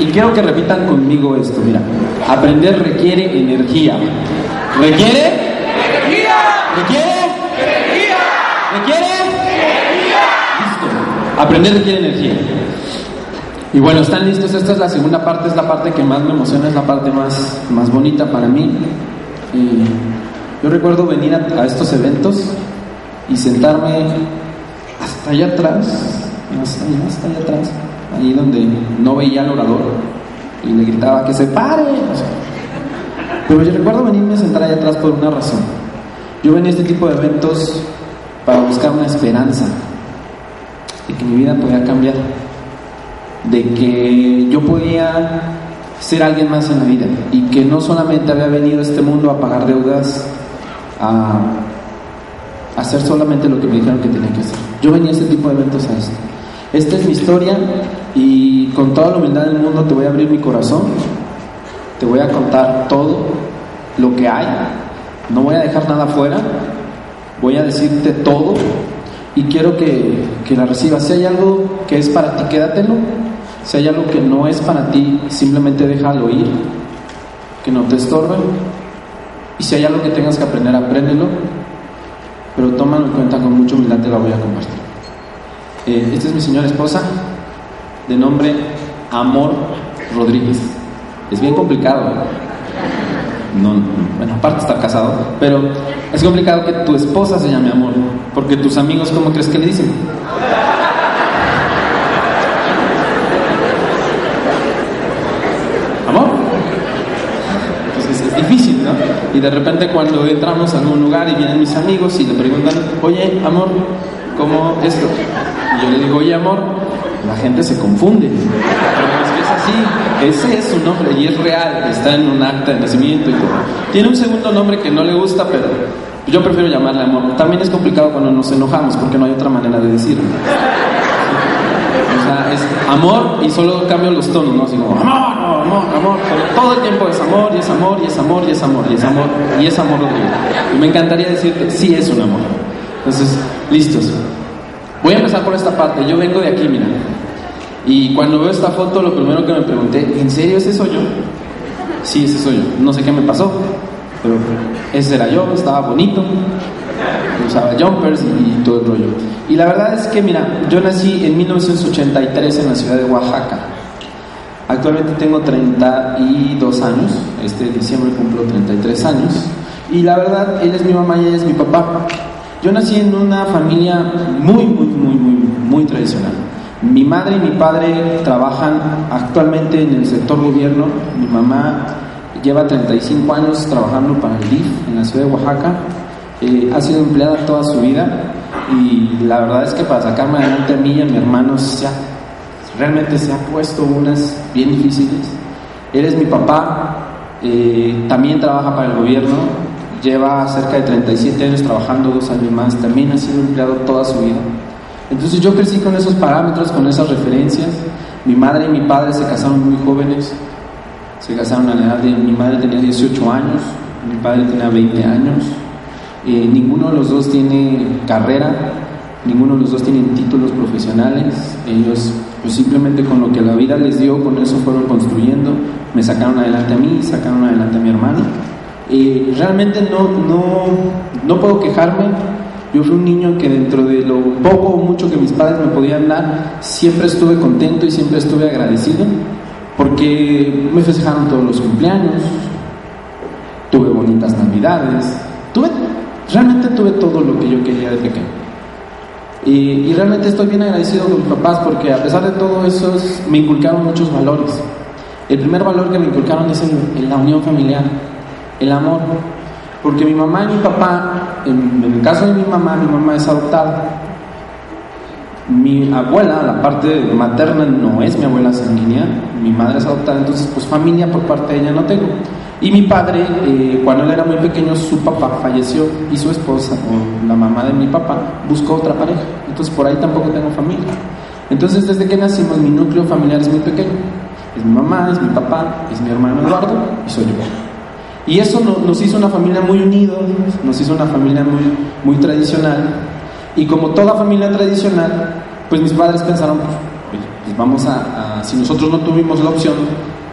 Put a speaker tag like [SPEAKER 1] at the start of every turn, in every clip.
[SPEAKER 1] Y quiero que repitan conmigo esto, mira. Aprender requiere energía. ¿Requiere?
[SPEAKER 2] ¡Energía!
[SPEAKER 1] ¿Requiere?
[SPEAKER 2] ¡Energía!
[SPEAKER 1] ¿Requiere?
[SPEAKER 2] ¡Energía!
[SPEAKER 1] Listo. Aprender requiere energía. Y bueno, ¿están listos? Esta es la segunda parte, es la parte que más me emociona, es la parte más, más bonita para mí. Y yo recuerdo venir a, a estos eventos y sentarme hasta allá atrás, hasta allá, hasta allá atrás, ahí donde no veía al orador y le gritaba que se pare. Pero yo recuerdo venirme a sentar allá atrás por una razón. Yo venía a este tipo de eventos para buscar una esperanza de que mi vida podía cambiar, de que yo podía ser alguien más en la vida y que no solamente había venido a este mundo a pagar deudas, a hacer solamente lo que me dijeron que tenía que hacer. Yo venía a este tipo de eventos a esto. Esta es mi historia y con toda la humildad del mundo te voy a abrir mi corazón, te voy a contar todo lo que hay, no voy a dejar nada fuera, voy a decirte todo y quiero que, que la recibas. Si hay algo que es para ti, quédatelo. Si hay algo que no es para ti, simplemente déjalo ir, que no te estorbe. Y si hay algo que tengas que aprender, apréndelo. Pero tómalo en cuenta con mucha humildad, te la voy a compartir. Eh, esta es mi señora esposa, de nombre Amor Rodríguez. Es bien complicado, no, no, bueno, aparte de estar casado, pero es complicado que tu esposa se llame Amor, porque tus amigos, ¿cómo crees que le dicen? Difícil, ¿no? Y de repente cuando entramos a algún lugar y vienen mis amigos y le preguntan, oye, amor, ¿cómo esto? Y yo le digo, oye, amor, la gente se confunde. Pero es que es así, ese es su nombre y es real, está en un acta de nacimiento y todo. Tiene un segundo nombre que no le gusta, pero yo prefiero llamarle amor. También es complicado cuando nos enojamos porque no hay otra manera de decirlo. O sea, es amor y solo cambio los tonos, ¿no? Así como amor, amor, amor. Pero todo el tiempo es amor y es amor y es amor y es amor y es amor y es amor. Y me encantaría decirte, sí es un amor. Entonces, listos. Voy a empezar por esta parte. Yo vengo de aquí, mira. Y cuando veo esta foto, lo primero que me pregunté, ¿en serio ese soy yo? Sí, ese soy yo. No sé qué me pasó, pero ese era yo, estaba bonito, usaba jumpers y todo el rollo. Y la verdad es que, mira, yo nací en 1983 en la ciudad de Oaxaca. Actualmente tengo 32 años, este diciembre cumplo 33 años. Y la verdad, él es mi mamá y ella es mi papá. Yo nací en una familia muy, muy, muy, muy, muy tradicional. Mi madre y mi padre trabajan actualmente en el sector gobierno. Mi mamá lleva 35 años trabajando para el DIF en la ciudad de Oaxaca. Eh, ha sido empleada toda su vida y la verdad es que para sacarme adelante a mí y a mi hermano realmente se ha puesto unas bien difíciles. Él es mi papá, eh, también trabaja para el gobierno, lleva cerca de 37 años trabajando, dos años más, también ha sido empleado toda su vida. Entonces yo crecí con esos parámetros, con esas referencias. Mi madre y mi padre se casaron muy jóvenes, se casaron a la edad de mi madre tenía 18 años, mi padre tenía 20 años. Eh, ninguno de los dos tiene carrera, ninguno de los dos tienen títulos profesionales. Ellos, pues simplemente con lo que la vida les dio, con eso fueron construyendo. Me sacaron adelante a mí, sacaron adelante a mi hermano. Eh, realmente no, no, no puedo quejarme. Yo fui un niño que dentro de lo poco o mucho que mis padres me podían dar, siempre estuve contento y siempre estuve agradecido porque me festejaron todos los cumpleaños, tuve bonitas navidades, tuve, realmente tuve todo lo que yo quería de pequeño. Y, realmente estoy bien agradecido con mis papás porque a pesar de todo eso es- me inculcaron muchos valores. El primer valor que me inculcaron es el- la unión familiar, el amor. Porque mi mamá y mi papá, en, el caso de mi mamá, mi mamá es adoptada. Mi abuela, la parte materna, no es mi abuela sanguínea, mi madre es adoptada, entonces pues familia por parte de ella no tengo. Y mi padre, eh, cuando él era muy pequeño, su papá falleció y su esposa, o la mamá de mi papá, buscó otra pareja. Entonces por ahí tampoco tengo familia. Entonces desde que nacimos mi núcleo familiar es muy pequeño. Es mi mamá, es mi papá, es mi hermano Eduardo y soy yo. Y eso no- nos hizo una familia muy unidos, nos hizo una familia muy, muy tradicional. Y como toda familia tradicional, pues mis padres pensaron, pues, pues vamos a, si nosotros no tuvimos la opción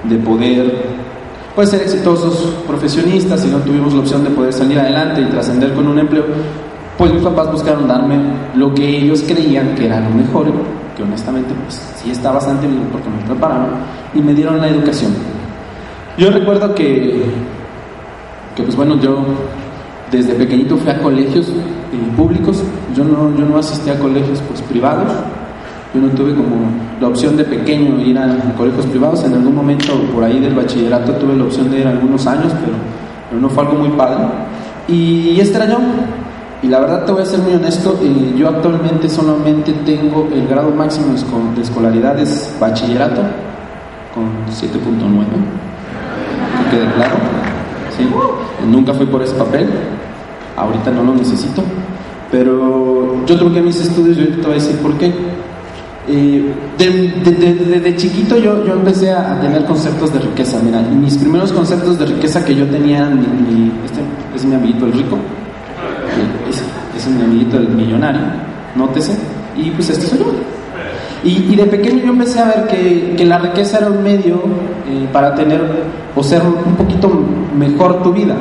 [SPEAKER 1] de poder pues, ser exitosos profesionistas, si no tuvimos la opción de poder salir adelante y trascender con un empleo, pues mis papás buscaron darme lo que ellos creían que era lo mejor, que honestamente pues sí está bastante bien porque me prepararon y me dieron la educación. Yo recuerdo que, que pues bueno, yo desde pequeñito fui a colegios eh, públicos, yo no, yo no asistí a colegios pues privados, yo no tuve como la opción de pequeño ir a, colegios privados, en algún momento por ahí del bachillerato tuve la opción de ir algunos años, pero, pero no fue algo muy padre. Y era yo, y la verdad te voy a ser muy honesto, eh, yo actualmente solamente tengo el grado máximo de escolaridad es bachillerato con 7.9, que claro. Nunca fui por ese papel, ahorita no lo necesito, pero yo truqué mis estudios y ahorita te voy a decir por qué. Eh, desde chiquito yo, yo empecé a tener conceptos de riqueza. Mira, mis primeros conceptos de riqueza que yo tenía mi, este es mi amiguito el rico, es mi amiguito el millonario, nótese, y pues este soy yo. Y, de pequeño yo empecé a ver que, que la riqueza era un medio eh, para tener o ser un poquito mejor tu vida.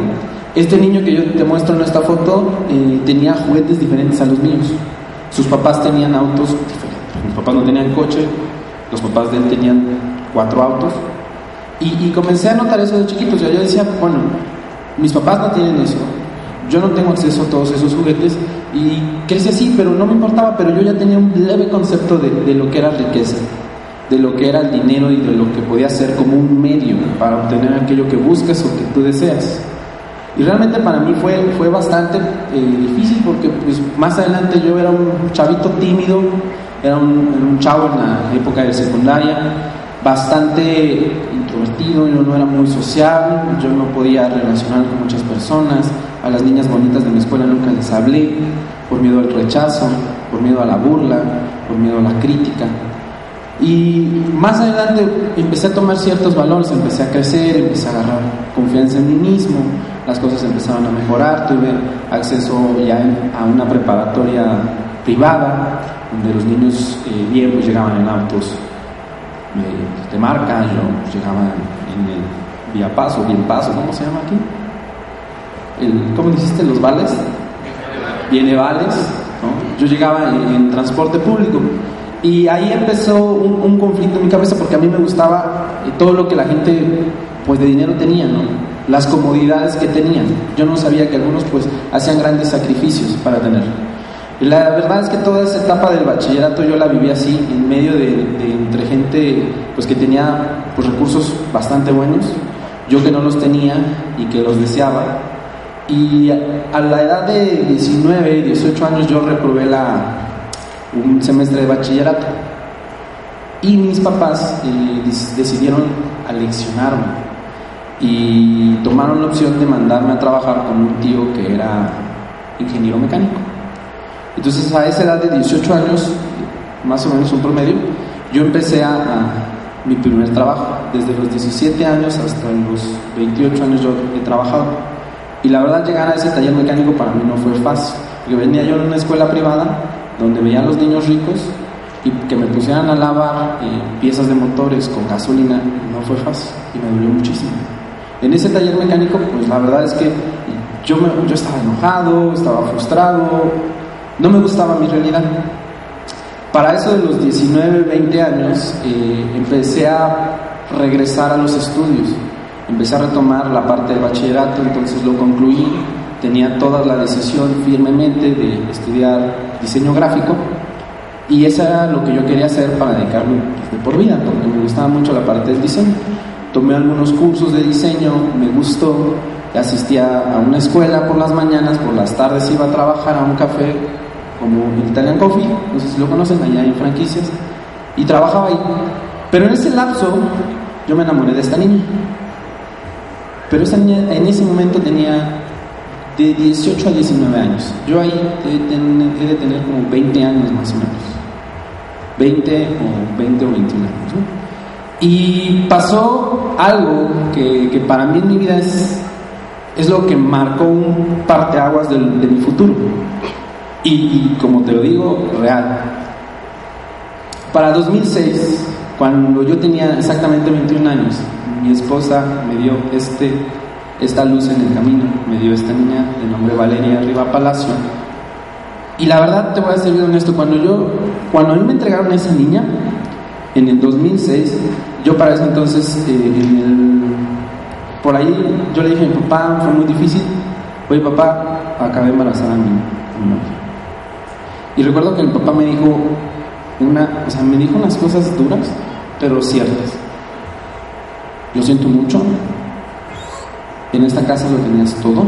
[SPEAKER 1] Este niño que yo te muestro en esta foto eh, tenía juguetes diferentes a los míos. Sus papás tenían autos diferentes mis papás no tenían coche, los papás de él tenían cuatro autos. Y, comencé a notar eso de chiquitos. Yo, yo decía, bueno, mis papás no tienen eso, yo no tengo acceso a todos esos juguetes y crecí así, pero no me importaba, pero yo ya tenía un leve concepto de, de, lo que era riqueza, de lo que era el dinero y de lo que podía ser como un medio para obtener aquello que buscas o que tú deseas. Y realmente para mí fue, fue bastante eh, difícil porque pues, más adelante yo era un chavito tímido, era un, chavo en la época de secundaria, bastante introvertido, yo no era muy social, yo no podía relacionar con muchas personas, a las niñas bonitas de mi escuela nunca les hablé, por miedo al rechazo, por miedo a la burla, por miedo a la crítica. Y más adelante empecé a tomar ciertos valores, empecé a crecer, empecé a agarrar confianza en mí mismo, las cosas empezaron a mejorar, tuve acceso ya a una preparatoria privada, donde los niños eh, bien pues llegaban en autos eh, de marca, yo llegaba en el vía paso, bien paso, ¿cómo se llama aquí? El, ¿Cómo dijiste? ¿Los vales? Viene vales, Yo llegaba en, transporte público y ahí empezó un, conflicto en mi cabeza porque a mí me gustaba eh, todo lo que la gente pues de dinero tenía, ¿no? Las comodidades que tenían. Yo no sabía que algunos pues hacían grandes sacrificios para tenerlo. Y la verdad es que toda esa etapa del bachillerato yo la viví así, en medio de, entre gente pues que tenía pues, recursos bastante buenos, yo que no los tenía y que los deseaba. Y a, la edad de 19, 18 años yo reprobé la, un semestre de bachillerato. Y mis papás eh, decidieron aleccionarme y tomaron la opción de mandarme a trabajar con un tío que era ingeniero mecánico. Entonces a esa edad de 18 años, más o menos un promedio, yo empecé a, mi primer trabajo. Desde los 17 años hasta los 28 años yo he trabajado. Y la verdad llegar a ese taller mecánico para mí no fue fácil, porque venía yo en una escuela privada donde veía a los niños ricos y que me pusieran a lavar eh, piezas de motores con gasolina no fue fácil y me dolió muchísimo. En ese taller mecánico, pues la verdad es que yo, me, yo estaba enojado, estaba frustrado, no me gustaba mi realidad. Para eso de los 19, 20 años, eh, empecé a regresar a los estudios. Empecé a retomar la parte del bachillerato, entonces lo concluí. Tenía toda la decisión firmemente de estudiar diseño gráfico y eso era lo que yo quería hacer para dedicarme pues, de por vida, porque me gustaba mucho la parte del diseño. Tomé algunos cursos de diseño, me gustó, asistía a una escuela por las mañanas, por las tardes iba a trabajar a un café como Italian Coffee, no sé si lo conocen, allá hay franquicias, y trabajaba ahí. Pero en ese lapso yo me enamoré de esta niña. Pero esa niña en ese momento tenía de 18 a 19 años. Yo ahí he de tener como 20 años más o menos. 20 o 20 o 21 años. Y pasó algo que, que, para mí en mi vida es, es lo que marcó un parteaguas de, de mi futuro. Y, como te lo digo, real. Para 2006 Cuando yo tenía exactamente 21 años, mi esposa me dio este, esta luz en el camino, me dio esta niña de nombre Valeria Riva Palacio. Y la verdad te voy a ser bien honesto, cuando yo, cuando a mí me entregaron a esa niña, en el 2006, yo para ese entonces, eh, por ahí, yo le dije a mi papá, fue muy difícil, oye papá, acabé embarazada a mi, a mi novia. Y recuerdo que mi papá me dijo, una, o sea, me dijo unas cosas duras, pero ciertas. Yo siento mucho, en esta casa lo tenías todo,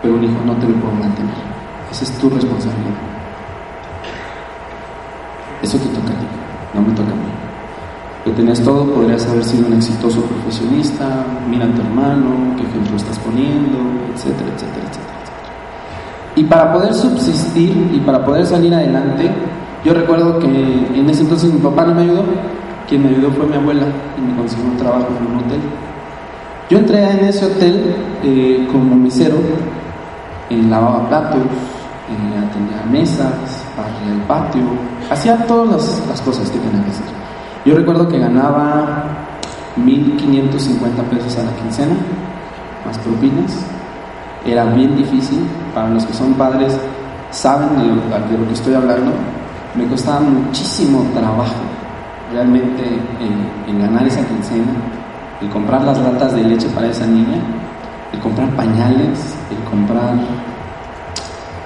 [SPEAKER 1] pero un hijo no te lo puedo mantener. Esa es tu responsabilidad. Eso te toca a ti, no me toca a mí. Lo tenías todo, podrías haber sido un exitoso profesionista, mira a tu hermano, qué ejemplo estás poniendo, etcétera, etcétera, etcétera. Y para poder subsistir y para poder salir adelante, yo recuerdo que en ese entonces mi papá no me ayudó, quien me ayudó fue mi abuela y me consiguió un trabajo en un hotel. Yo entré en ese hotel eh, como mesero, eh, lavaba platos, eh, atendía mesas, barría el patio, hacía todas las, las cosas que tenía que hacer. Yo recuerdo que ganaba 1.550 pesos a la quincena, más propinas. Era bien difícil, para los que son padres saben de lo, de lo que estoy hablando. Me costaba muchísimo trabajo realmente en, en ganar esa quincena, el comprar las latas de leche para esa niña, el comprar pañales, el comprar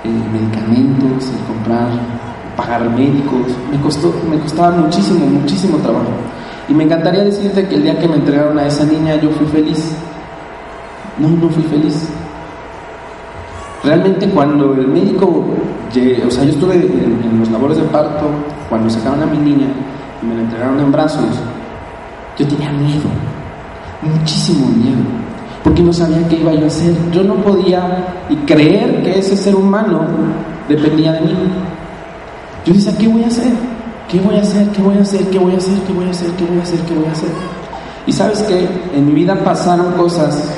[SPEAKER 1] eh, medicamentos, el comprar, pagar médicos, me, costó, me costaba muchísimo, muchísimo trabajo. Y me encantaría decirte que el día que me entregaron a esa niña yo fui feliz. No, no fui feliz. Realmente cuando el médico, o sea, yo estuve en, los labores de parto, cuando sacaron a mi niña y me la entregaron en brazos, yo tenía miedo, muchísimo miedo porque no sabía qué iba yo a hacer. Yo no podía creer que ese ser humano dependía de mí. Yo decía, ¿qué voy a hacer? ¿Qué voy a hacer? ¿Qué voy a hacer? ¿Qué voy a hacer? ¿Qué voy a hacer? ¿Qué voy a hacer? ¿Qué voy a hacer? Y sabes que en mi vida pasaron cosas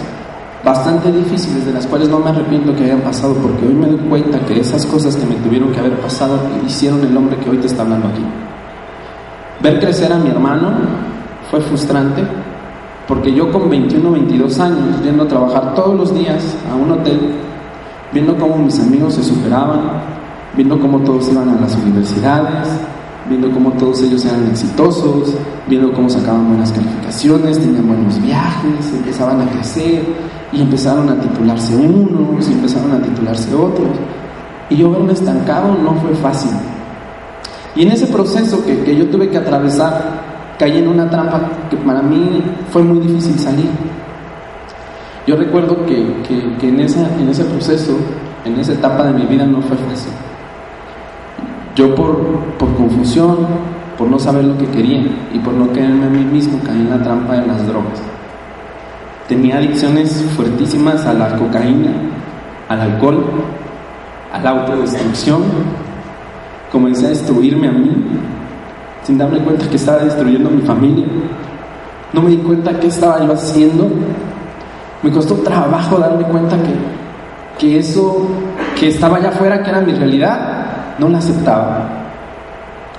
[SPEAKER 1] bastante difíciles de las cuales no me arrepiento que hayan pasado porque hoy me doy cuenta que esas cosas que me tuvieron que haber pasado hicieron el hombre que hoy te está hablando aquí. Ver crecer a mi hermano fue frustrante, porque yo con 21 22 años, yendo a trabajar todos los días a un hotel, viendo cómo mis amigos se superaban, viendo cómo todos iban a las universidades, viendo cómo todos ellos eran exitosos, viendo cómo sacaban buenas calificaciones, tenían buenos viajes, empezaban a crecer y empezaron a titularse unos y empezaron a titularse otros. Y yo verme estancado no fue fácil. Y en ese proceso que, que yo tuve que atravesar, caí en una trampa que para mí fue muy difícil salir. Yo recuerdo que, que, que en, esa, en ese proceso, en esa etapa de mi vida no fue fácil. Yo por, por confusión, por no saber lo que quería y por no quererme a mí mismo, caí en la trampa de las drogas. Tenía adicciones fuertísimas a la cocaína, al alcohol, a la autodestrucción. Comencé a destruirme a mí, sin darme cuenta que estaba destruyendo a mi familia. No me di cuenta qué estaba yo haciendo. Me costó trabajo darme cuenta que, que eso que estaba allá afuera, que era mi realidad, no la aceptaba.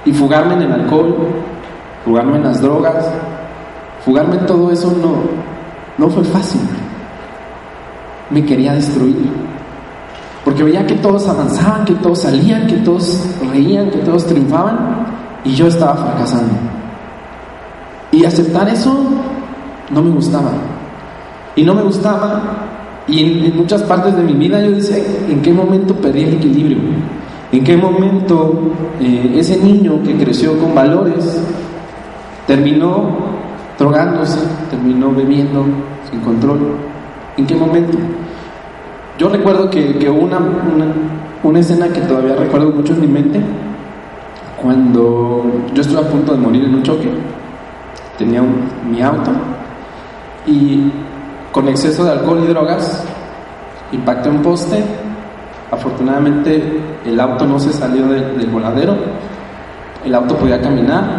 [SPEAKER 1] Y fugarme en el alcohol, fugarme en las drogas, fugarme en todo eso no, no fue fácil. Me quería destruir. Porque veía que todos avanzaban, que todos salían, que todos reían, que todos triunfaban y yo estaba fracasando. Y aceptar eso no me gustaba. Y no me gustaba. Y en, muchas partes de mi vida yo decía, ¿en qué momento perdí el equilibrio? ¿En qué momento eh, ese niño que creció con valores terminó drogándose, terminó bebiendo sin control? ¿En qué momento? Yo recuerdo que, que una, una, una escena que todavía recuerdo mucho en mi mente, cuando yo estuve a punto de morir en un choque, tenía mi auto y con exceso de alcohol y drogas impacté un poste. Afortunadamente el auto no se salió de, del voladero, el auto podía caminar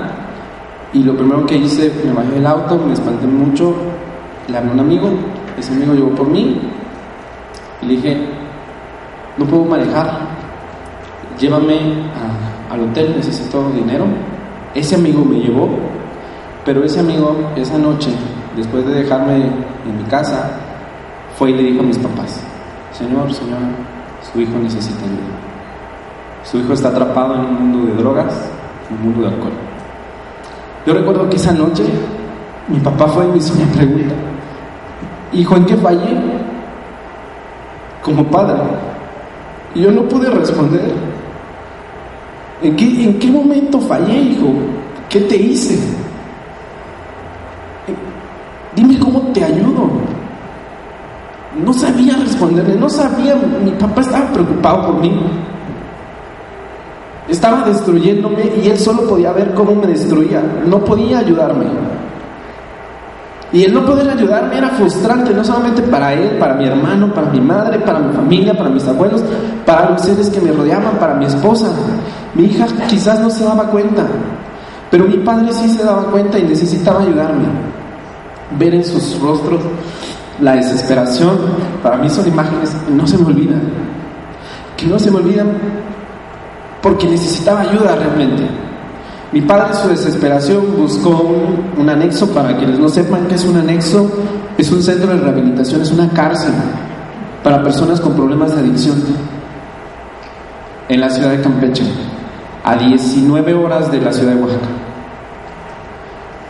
[SPEAKER 1] y lo primero que hice, me bajé del auto, me espanté mucho, le hablé a un amigo, ese amigo llegó por mí y le dije, no puedo manejar, llévame al hotel, necesito dinero. Ese amigo me llevó Pero ese amigo, esa noche, después de dejarme en mi casa, fue y le dijo a mis papás, Señor, Señor, su hijo necesita ayuda. Su hijo está atrapado en un mundo de drogas, en un mundo de alcohol. Yo recuerdo que esa noche mi papá fue y me hizo una pregunta. Hijo, ¿en qué fallé? Como padre. Y yo no pude responder. ¿En qué, ¿En qué momento fallé, hijo? ¿Qué te hice? Dime cómo te ayudo. No sabía responderle, no sabía, mi papá estaba preocupado por mí. Estaba destruyéndome y él solo podía ver cómo me destruía, no podía ayudarme. Y el no poder ayudarme era frustrante, no solamente para él, para mi hermano, para mi madre, para mi familia, para mis abuelos, para los seres que me rodeaban, para mi esposa. Mi hija quizás no se daba cuenta, pero mi padre sí se daba cuenta y necesitaba ayudarme. Ver en sus rostros la desesperación, para mí son imágenes que no se me olvidan, que no se me olvidan porque necesitaba ayuda realmente. Mi padre en su desesperación buscó un, anexo, para quienes no sepan qué es un anexo, es un centro de rehabilitación, es una cárcel para personas con problemas de adicción en la ciudad de Campeche, a 19 horas de la ciudad de Oaxaca.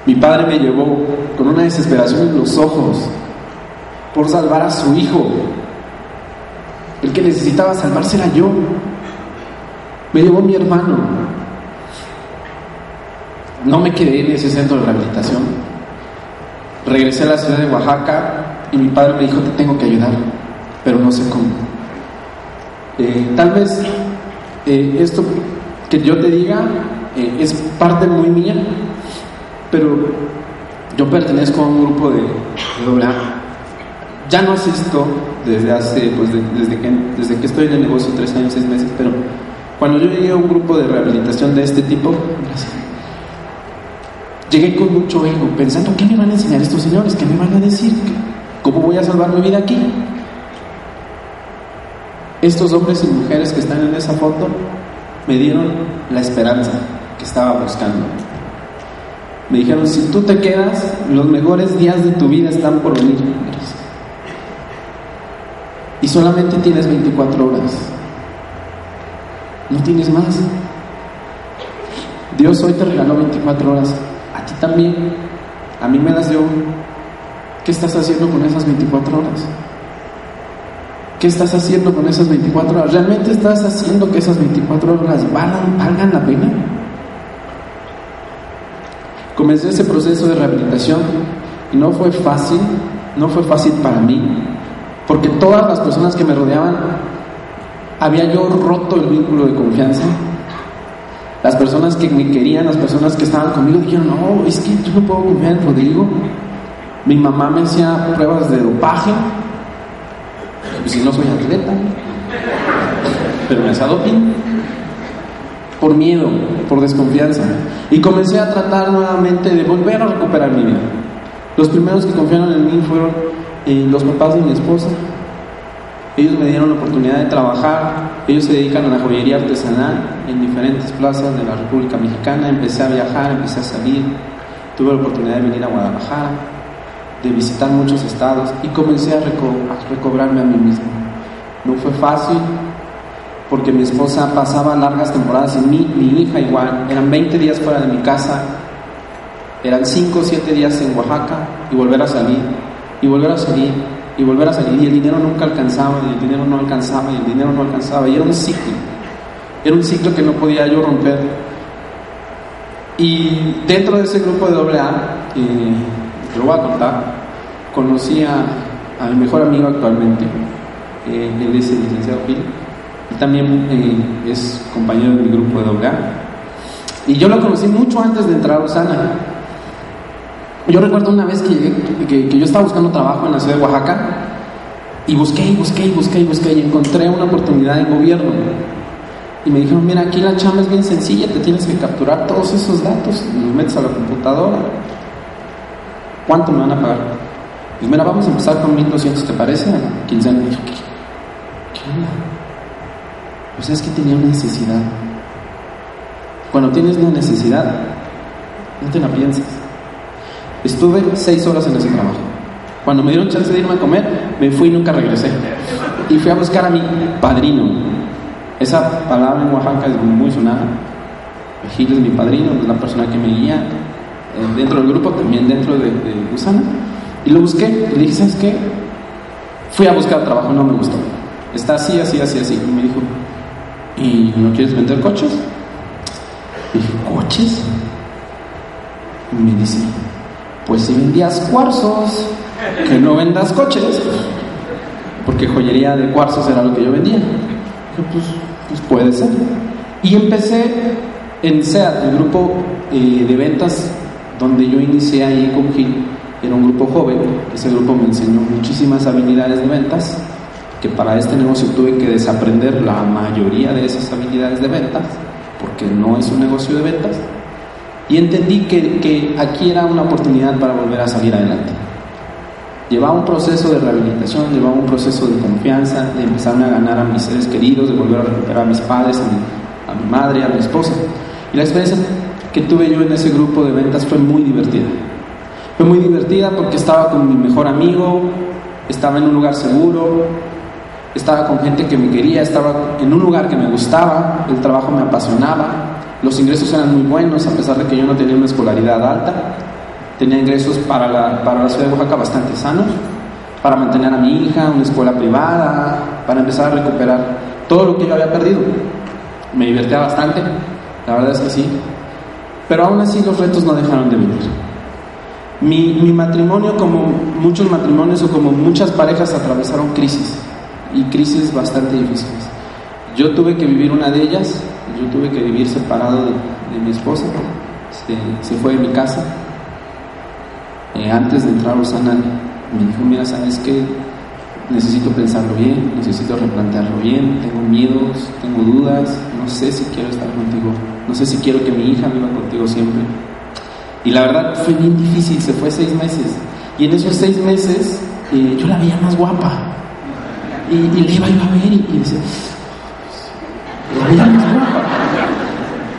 [SPEAKER 1] Mi padre me llevó con una desesperación en los ojos por salvar a su hijo. El que necesitaba salvarse era yo. Me llevó mi hermano. No me quedé en ese centro de rehabilitación. Regresé a la ciudad de Oaxaca y mi padre me dijo, te tengo que ayudar, pero no sé cómo. Eh, tal vez eh, esto que yo te diga eh, es parte muy mía, pero yo pertenezco a un grupo de, de Ya no asisto desde hace, pues desde, que, desde que estoy en el negocio, tres años, seis meses, pero cuando yo llegué a un grupo de rehabilitación de este tipo, llegué con mucho ego, pensando, ¿qué me van a enseñar estos señores? ¿Qué me van a decir? ¿Cómo voy a salvar mi vida aquí? Estos hombres y mujeres que están en esa foto me dieron la esperanza que estaba buscando. Me dijeron, si tú te quedas, los mejores días de tu vida están por venir. Y solamente tienes 24 horas. No tienes más. Dios hoy te regaló 24 horas. A ti también. A mí me das yo. ¿Qué estás haciendo con esas 24 horas? ¿Qué estás haciendo con esas 24 horas? ¿Realmente estás haciendo que esas 24 horas valgan, valgan la pena? Comencé ese proceso de rehabilitación y no fue fácil, no fue fácil para mí, porque todas las personas que me rodeaban había yo roto el vínculo de confianza. Las personas que me querían, las personas que estaban conmigo, dijeron, no, es que yo no puedo confiar en Rodrigo. Mi mamá me hacía pruebas de dopaje, pues si no soy atleta, pero me hacía doping, por miedo, por desconfianza. Y comencé a tratar nuevamente de volver a recuperar mi vida. Los primeros que confiaron en mí fueron eh, los papás de mi esposa, ellos me dieron la oportunidad de trabajar, ellos se dedican a la joyería artesanal en diferentes plazas de la República Mexicana, empecé a viajar, empecé a salir, tuve la oportunidad de venir a Guadalajara, de visitar muchos estados y comencé a, recobrarme a mí mismo. No fue fácil porque mi esposa pasaba largas temporadas y mi, mi hija igual, eran 20 días fuera de mi casa, eran 5 o 7 días en Oaxaca y volver a salir, y volver a salir, y volver a salir y el dinero nunca alcanzaba y el dinero no alcanzaba y el dinero no alcanzaba y era un ciclo, era un ciclo que no podía yo romper. Y dentro de ese grupo de AA, eh, lo voy a contar, conocí a, mi mejor amigo actualmente, eh, él es el licenciado Phil, y también eh, es compañero de mi grupo de AA. Y yo lo conocí mucho antes de entrar a Osana. Yo recuerdo una vez que, que, yo estaba buscando trabajo en la ciudad de Oaxaca y busqué y busqué y busqué y busqué y encontré una oportunidad en gobierno. Y me dijeron, mira, aquí la chamba es bien sencilla, te tienes que capturar todos esos datos, los metes a la computadora. ¿Cuánto me van a pagar? Y mira, vamos a empezar con 1200, ¿te parece? 15 años. ¿qué, ¿qué onda? Pues es que tenía una necesidad. Cuando tienes una necesidad, no te la piensas Estuve seis horas en ese trabajo. Cuando me dieron chance de irme a comer, me fui y nunca regresé. Y fui a buscar a mi padrino. Esa palabra en Oaxaca es muy sonada. Gil es mi padrino, es la persona que me guía eh, dentro del grupo, también dentro de, de Gusana. Y lo busqué le dije, ¿sabes qué? Fui a buscar trabajo, no me gustó. Está así, así, así, así. Y me dijo, ¿y no quieres vender coches? Y dije, ¿coches? Y me dice, pues si vendías cuarzos, que no vendas coches. Porque joyería de cuarzos era lo que yo vendía. Pues, pues puede ser. Y empecé en SEAT, el grupo eh, de ventas donde yo inicié ahí con Gil. Era un grupo joven, ese grupo me enseñó muchísimas habilidades de ventas, que para este negocio tuve que desaprender la mayoría de esas habilidades de ventas, porque no es un negocio de ventas, y entendí que, que aquí era una oportunidad para volver a salir adelante. Llevaba un proceso de rehabilitación, llevaba un proceso de confianza, de empezarme a ganar a mis seres queridos, de volver a recuperar a mis padres, a mi, a mi madre, a mi esposa. Y la experiencia que tuve yo en ese grupo de ventas fue muy divertida. Fue muy divertida porque estaba con mi mejor amigo, estaba en un lugar seguro, estaba con gente que me quería, estaba en un lugar que me gustaba, el trabajo me apasionaba, los ingresos eran muy buenos a pesar de que yo no tenía una escolaridad alta, tenía ingresos para la, para la ciudad de Oaxaca bastante sanos, para mantener a mi hija, una escuela privada, para empezar a recuperar todo lo que yo había perdido. Me divertía bastante, la verdad es que sí, pero aún así los retos no dejaron de venir. Mi, mi, matrimonio, como muchos matrimonios o como muchas parejas, atravesaron crisis y crisis bastante difíciles. Yo tuve que vivir una de ellas, yo tuve que vivir separado de, mi esposa, se, fue de mi casa. Eh, antes de entrar a Rosana, me dijo: Mira, sabes que necesito pensarlo bien, necesito replantearlo bien, tengo miedos, tengo dudas, no sé si quiero estar contigo, no sé si quiero que mi hija viva contigo siempre. Y la verdad fue bien difícil, se fue seis meses. Y en esos seis meses eh, yo la veía más guapa. Y, y le iba, iba a ver y, y decía, la veía más guapa.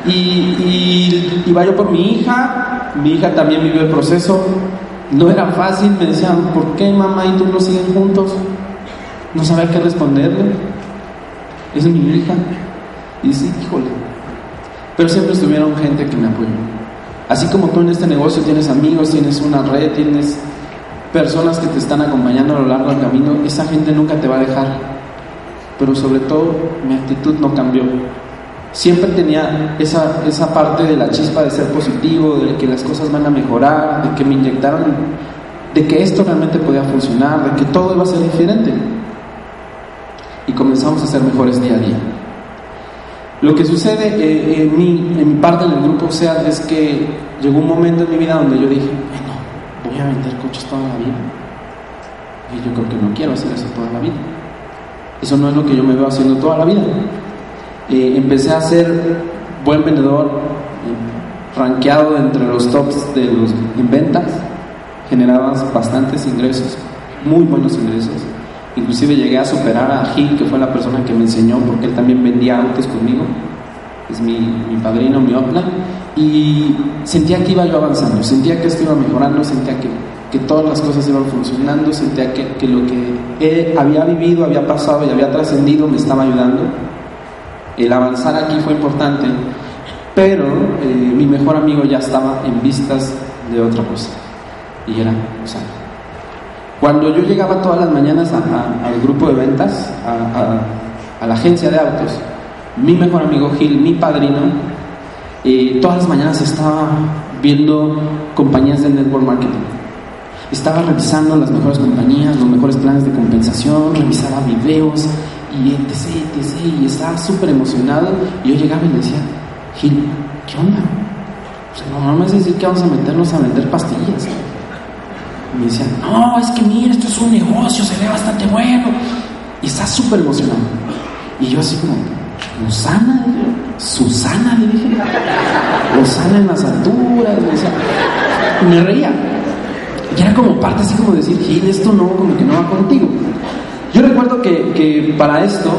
[SPEAKER 1] Y, y iba yo por mi hija, mi hija también vivió el proceso. No era fácil, me decían, ¿por qué mamá y tú no siguen juntos? No sabía qué responderle. Es mi hija. Y dice, híjole. Pero siempre estuvieron gente que me apoyó. Así como tú en este negocio tienes amigos, tienes una red, tienes personas que te están acompañando a lo largo del camino, esa gente nunca te va a dejar. Pero sobre todo mi actitud no cambió. Siempre tenía esa, esa parte de la chispa de ser positivo, de que las cosas van a mejorar, de que me inyectaron, de que esto realmente podía funcionar, de que todo iba a ser diferente. Y comenzamos a ser mejores día a día. Lo que sucede eh, en, mi, en parte del grupo SEAT es que llegó un momento en mi vida donde yo dije, bueno, voy a vender coches toda la vida. Y yo creo que no quiero hacer eso toda la vida. Eso no es lo que yo me veo haciendo toda la vida. Eh, empecé a ser buen vendedor, eh, rankeado entre los tops de los en ventas, generaba bastantes ingresos, muy buenos ingresos. Inclusive llegué a superar a Gil, que fue la persona que me enseñó, porque él también vendía autos conmigo. Es mi, mi padrino, mi opla. Y sentía que iba yo avanzando, sentía que esto iba mejorando, sentía que, que todas las cosas iban funcionando, sentía que, que lo que había vivido, había pasado y había trascendido me estaba ayudando. El avanzar aquí fue importante, pero eh, mi mejor amigo ya estaba en vistas de otra cosa. Y era Osana. Cuando yo llegaba todas las mañanas al grupo de ventas, a, a, la agencia de autos, mi mejor amigo Gil, mi padrino, eh, todas las mañanas estaba viendo compañías de network marketing. Estaba revisando las mejores compañías, los mejores planes de compensación, revisaba videos y etc, etc. Y estaba súper emocionado. Y yo llegaba y le decía, Gil, ¿qué onda? O sea, no, no me vas decir que vamos a meternos a vender pastillas. Y me decían, no, es que mira, esto es un negocio, se ve bastante bueno. Y está súper emocionado. Y yo así como, Susana, Susana, le dije. Susana en las alturas, me decía. Y me reía. Y era como parte así como decir, Gil, esto no, como que no va contigo. Yo recuerdo que, que para esto,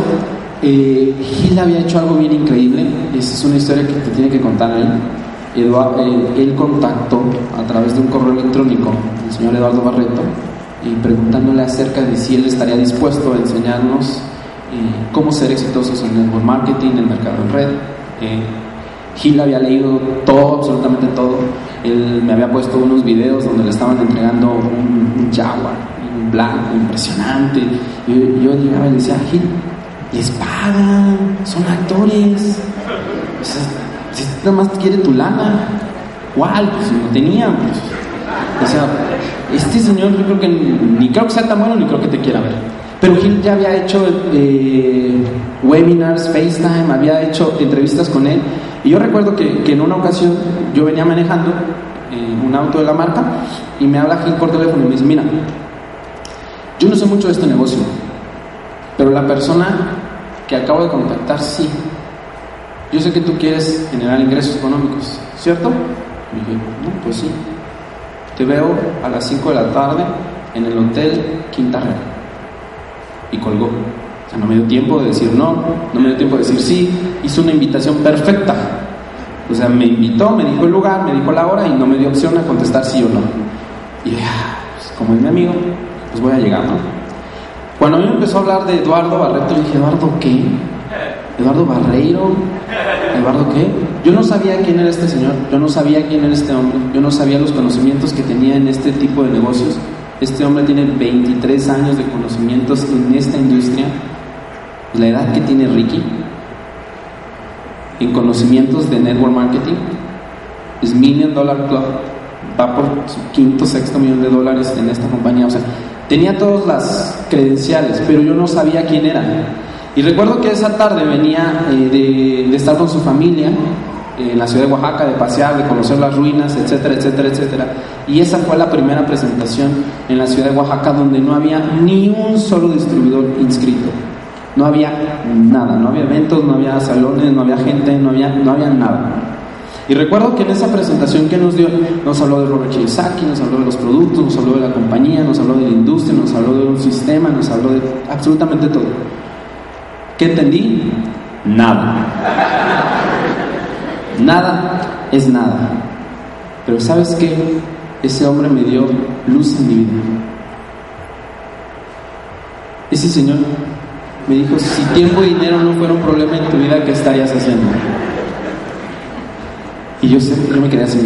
[SPEAKER 1] eh, Gil había hecho algo bien increíble. Esa es una historia que te tiene que contar a él. Eduardo, él contactó a través de un correo electrónico al señor Eduardo Barreto y preguntándole acerca de si él estaría dispuesto a enseñarnos eh, cómo ser exitosos en network marketing, en el mercado en red. Eh, Gil había leído todo, absolutamente todo. Él me había puesto unos videos donde le estaban entregando un, un Jaguar, un blanco, impresionante. Yo, yo llegaba y le decía, Gil, les pagan, son actores. O sea, si nada más quiere tu lana, ¿cuál? Pues no tenía. Pues. O sea, este señor yo creo que ni creo que sea tan bueno ni creo que te quiera ver. Pero Gil ya había hecho eh, webinars, FaceTime, había hecho entrevistas con él. Y yo recuerdo que, en una ocasión yo venía manejando eh, un auto de la marca y me habla Gil por teléfono y me dice, mira, yo no sé mucho de este negocio, pero la persona que acabo de contactar sí. Yo sé que tú quieres generar ingresos económicos, ¿cierto? Y dije, no, pues sí. Te veo a las 5 de la tarde en el hotel Quinta Real. Y colgó. No me dio tiempo de decir no, no me dio tiempo de decir sí. Hizo una invitación perfecta. O sea, me invitó, me dijo el lugar, me dijo la hora y no me dio opción a contestar sí o no. Y ah, pues, como es mi amigo, pues voy a llegar, ¿no? Cuando a mí me empezó a hablar de Eduardo Barreto, dije, ¿Eduardo qué? ¿Eduardo Barreiro? ¿Eduardo qué? Yo no sabía quién era este señor, yo no sabía quién era este hombre, yo no sabía los conocimientos que tenía en este tipo de negocios. Este hombre tiene 23 años de conocimientos en esta industria, la edad que tiene Ricky, en conocimientos de network marketing, es Million Dollar Club, va por su quinto, sexto millón de dólares en esta compañía, o sea, tenía todas las credenciales, pero yo no sabía quién era. Y recuerdo que esa tarde venía eh, de, estar con su familia eh, en la ciudad de Oaxaca, de pasear, de conocer las ruinas, etcétera, etcétera, etcétera. Y esa fue la primera presentación en la ciudad de Oaxaca donde no había ni un solo distribuidor inscrito. No había nada, no había eventos, no había salones, no había gente, no había, no había nada. Y recuerdo que en esa presentación que nos dio, nos habló de Robert Kiyosaki, nos habló de los productos, nos habló de la compañía, nos habló de la industria, nos habló de un sistema, nos habló de absolutamente todo. ¿Qué entendí? Nada. Nada es nada. Pero ¿sabes qué? Ese hombre me dio luz en mi vida. Ese señor me dijo, si tiempo y dinero no fuera un problema en tu vida, ¿qué estarías haciendo? Y yo, yo me quedé así.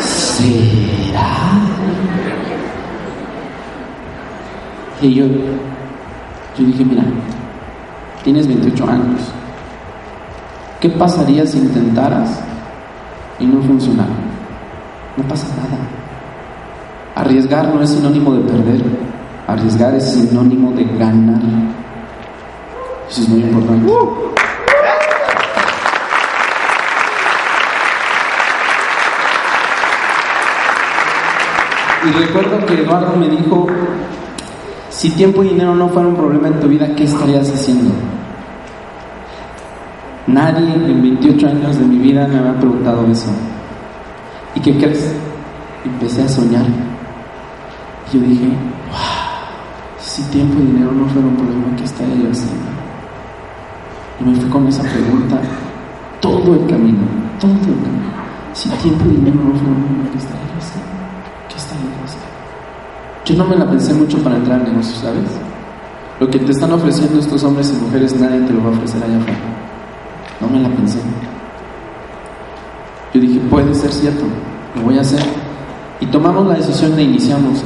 [SPEAKER 1] ¿Será? Y yo, yo dije, mira, tienes 28 años. ¿Qué pasaría si intentaras y no funcionara? No pasa nada. Arriesgar no es sinónimo de perder. Arriesgar es sinónimo de ganar. Eso es muy importante. Y recuerdo que Eduardo me dijo, si tiempo y dinero no fuera un problema en tu vida, ¿qué estarías haciendo? Nadie en 28 años de mi vida me había preguntado eso. ¿Y qué crees? Empecé a soñar. Y yo dije, wow, si tiempo y dinero no fuera un problema, ¿qué estaría yo haciendo? Y me fui con esa pregunta todo el camino, todo el camino. Si tiempo y dinero no fuera un problema, ¿qué estaría yo haciendo? ¿Qué estaría yo haciendo? Yo no me la pensé mucho para entrar en negocios, ¿sabes? Lo que te están ofreciendo estos hombres y mujeres, nadie te lo va a ofrecer allá afuera. No me la pensé. Yo dije, puede ser cierto, lo voy a hacer. Y tomamos la decisión de iniciamos.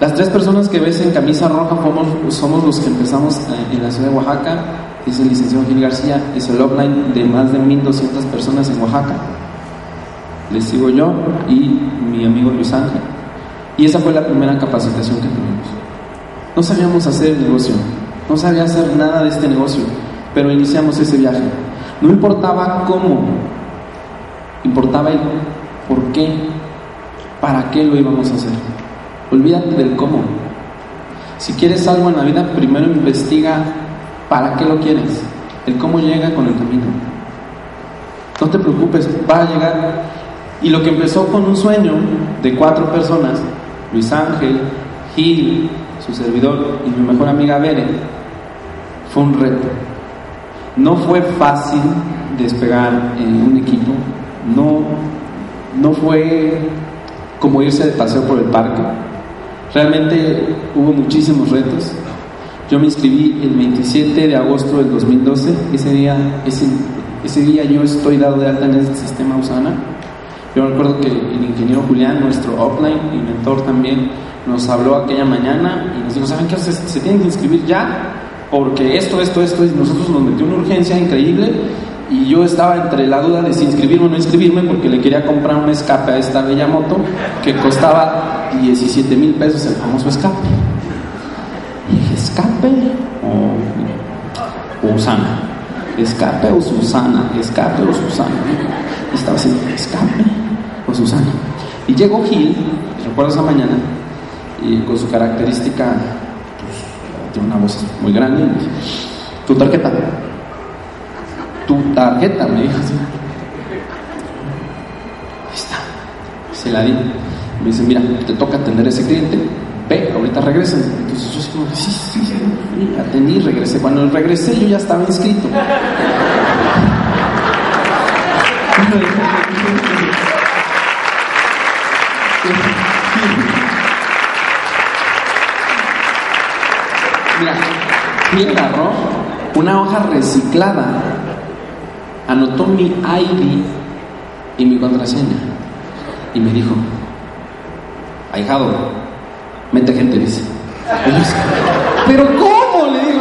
[SPEAKER 1] Las tres personas que ves en camisa roja somos, somos los que empezamos en la ciudad de Oaxaca. Es el licenciado Gil García, es el offline de más de 1200 personas en Oaxaca. Les sigo yo y mi amigo Luis Ángel. Y esa fue la primera capacitación que tuvimos. No sabíamos hacer el negocio, no sabía hacer nada de este negocio, pero iniciamos ese viaje. No importaba cómo, importaba el por qué, para qué lo íbamos a hacer. Olvídate del cómo. Si quieres algo en la vida, primero investiga para qué lo quieres. El cómo llega con el camino. No te preocupes, va a llegar. Y lo que empezó con un sueño de cuatro personas, Luis Ángel, Gil, su servidor y mi mejor amiga Bere, fue un reto. No fue fácil despegar en un equipo no, no fue como irse de paseo por el parque. Realmente hubo muchísimos retos. Yo me inscribí el 27 de agosto del 2012. Ese día, ese, día yo estoy dado de alta en este sistema USANA. Yo recuerdo que el ingeniero Julián, nuestro offline y mentor también, nos habló aquella mañana y nos dijo, ¿saben qué? Se, se tienen que inscribir ya porque esto, esto, esto, y nosotros nos metió una urgencia increíble y yo estaba entre la duda de si inscribirme o no inscribirme porque le quería comprar un escape a esta bella moto que costaba 17 mil pesos el famoso escape. Y dije, ¿escape o, o Usana? ¿Escape o Susana? ¿Escape o Susana? Y estaba haciendo, ¿escape o Susana? Y llegó Gil, recuerdo esa mañana, y con su característica, pues, tiene una voz muy grande, tu tarjeta tu tarjeta, me dijo así. Ahí está. Se la di. Me dice, mira, te toca atender a ese cliente, ve, ahorita regresan. Entonces yo como, sí, sí, sí, atendí, regresé. Cuando regresé yo ya estaba inscrito. Mira, me agarró una hoja reciclada anotó mi ID y mi contraseña y me dijo, ahijado, mete gente, dice. Pero ¿cómo? Le digo,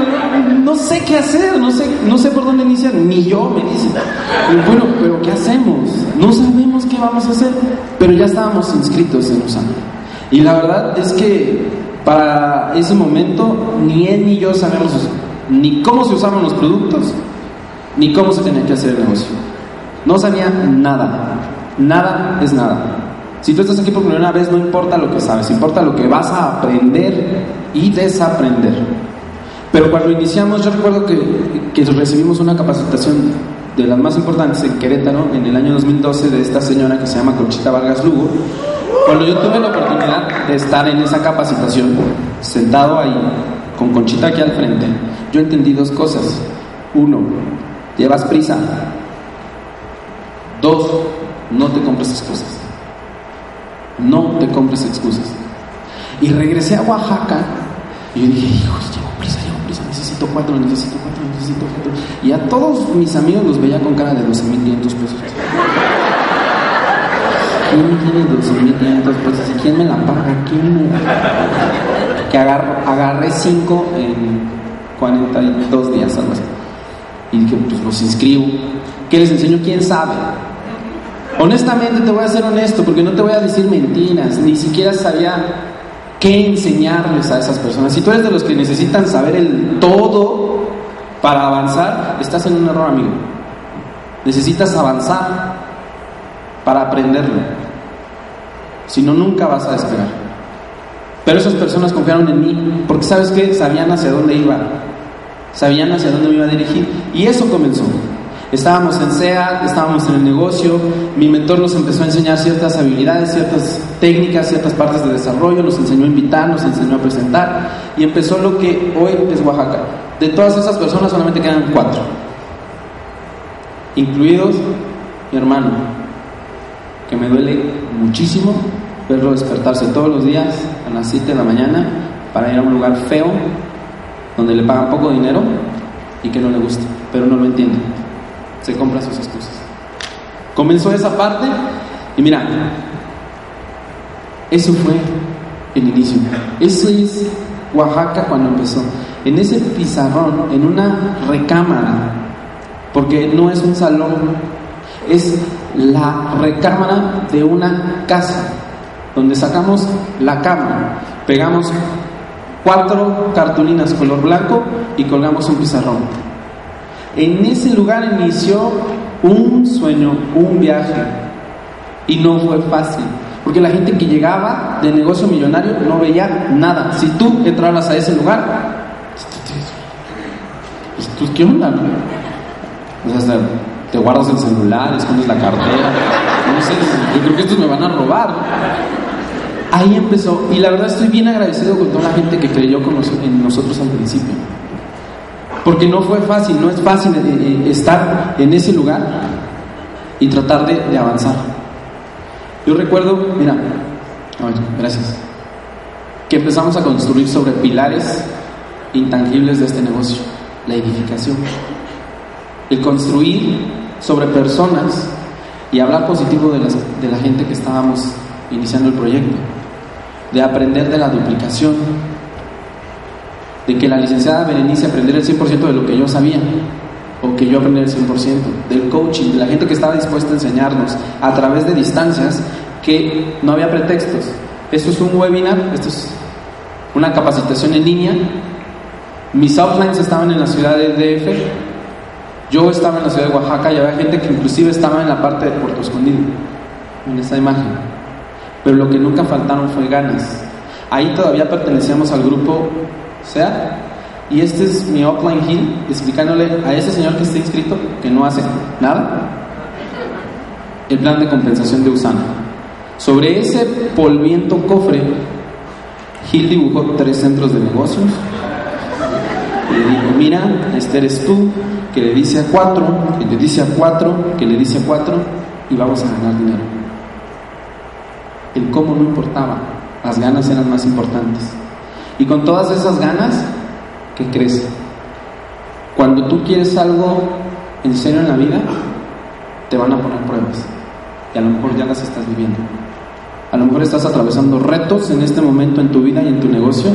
[SPEAKER 1] no, sé qué hacer, no sé, no sé por dónde iniciar, ni yo me dice. Y bueno, pero ¿qué hacemos? No sabemos qué vamos a hacer, pero ya estábamos inscritos en USANA. Y la verdad es que para ese momento ni él ni yo sabemos ni cómo se usaban los productos, ni cómo se tenía que hacer el negocio. No sabía nada. Nada es nada. Si tú estás aquí por primera vez, no importa lo que sabes, importa lo que vas a aprender y desaprender. Pero cuando iniciamos, yo recuerdo que, que recibimos una capacitación de las más importantes en Querétaro en el año 2012 de esta señora que se llama Conchita Vargas Lugo. Cuando yo tuve la oportunidad de estar en esa capacitación, sentado ahí, con Conchita aquí al frente, yo entendí dos cosas. Uno, Llevas prisa. Dos, no te compres excusas. No te compres excusas. Y regresé a Oaxaca y yo dije, hijos, llevo prisa, llevo prisa, necesito cuatro, necesito cuatro, necesito cuatro. Y a todos mis amigos los veía con cara de 12.500 pesos. ¿Quién tiene 12.500 pesos? ¿Y quién me la paga? ¿Quién me Que agarré cinco en 42 días, algo así. Y dije, pues los inscribo. ¿Qué les enseño? ¿Quién sabe? Honestamente te voy a ser honesto, porque no te voy a decir mentiras, ni siquiera sabía qué enseñarles a esas personas. Si tú eres de los que necesitan saber el todo para avanzar, estás en un error, amigo. Necesitas avanzar para aprenderlo. Si no, nunca vas a despegar. Pero esas personas confiaron en mí, porque sabes que sabían hacia dónde iba sabían hacia dónde me iba a dirigir. Y eso comenzó. Estábamos en SEA, estábamos en el negocio, mi mentor nos empezó a enseñar ciertas habilidades, ciertas técnicas, ciertas partes de desarrollo, nos enseñó a invitar, nos enseñó a presentar y empezó lo que hoy es Oaxaca. De todas esas personas solamente quedan cuatro, incluidos mi hermano, que me duele muchísimo verlo despertarse todos los días a las 7 de la mañana para ir a un lugar feo donde le pagan poco dinero y que no le gusta, pero no lo entiende. Se compra sus excusas. Comenzó esa parte y mira, eso fue el inicio. Eso es Oaxaca cuando empezó. En ese pizarrón, en una recámara, porque no es un salón, es la recámara de una casa, donde sacamos la cama, pegamos cuatro cartulinas color blanco y colgamos un pizarrón. En ese lugar inició un sueño, un viaje. Y no fue fácil. Porque la gente que llegaba de negocio millonario no veía nada. Si tú entrabas a ese lugar, pues, ¿qué onda? O sea, te guardas el celular, escondes la cartera. No sé, yo creo que estos me van a robar ahí empezó. Y la verdad estoy bien agradecido con toda la gente que creyó en nosotros al principio. Porque no fue fácil, no es fácil eh, eh, estar en ese lugar. y tratar de, avanzar. Yo recuerdo, mira, gracias, que empezamos a construir sobre pilares intangibles de este negocio, la edificación. El construir sobre personas y hablar positivo de la gente que estábamos iniciando el proyecto, de aprender de la duplicación, de que la licenciada Berenice aprendiera el 100% de lo que yo sabía, o que yo aprendiera el 100%, del coaching, de la gente que estaba dispuesta a enseñarnos a través de distancias que no había pretextos. Esto es un webinar, esto es una capacitación en línea. Mis outlines estaban en la ciudad de DF, yo estaba en la ciudad de Oaxaca y había gente que inclusive estaba en la parte de Puerto Escondido, en esta imagen. Pero lo que nunca faltaron fue ganas. Ahí todavía pertenecíamos al grupo SEA y este es mi offline hill explicándole a ese señor que está inscrito que no hace nada el plan de compensación de Usana. Sobre ese polviento cofre, Gil dibujó tres centros de negocios. Y le dijo, mira, este eres tú, que le dice a cuatro, que le dice a cuatro, que le dice a cuatro, y vamos a ganar dinero. El cómo no importaba, las ganas eran más importantes. Y con todas esas ganas, ¿qué crees? Cuando tú quieres algo en serio en la vida, te van a poner pruebas. Y a lo mejor ya las estás viviendo. A lo mejor estás atravesando retos en este momento en tu vida y en tu negocio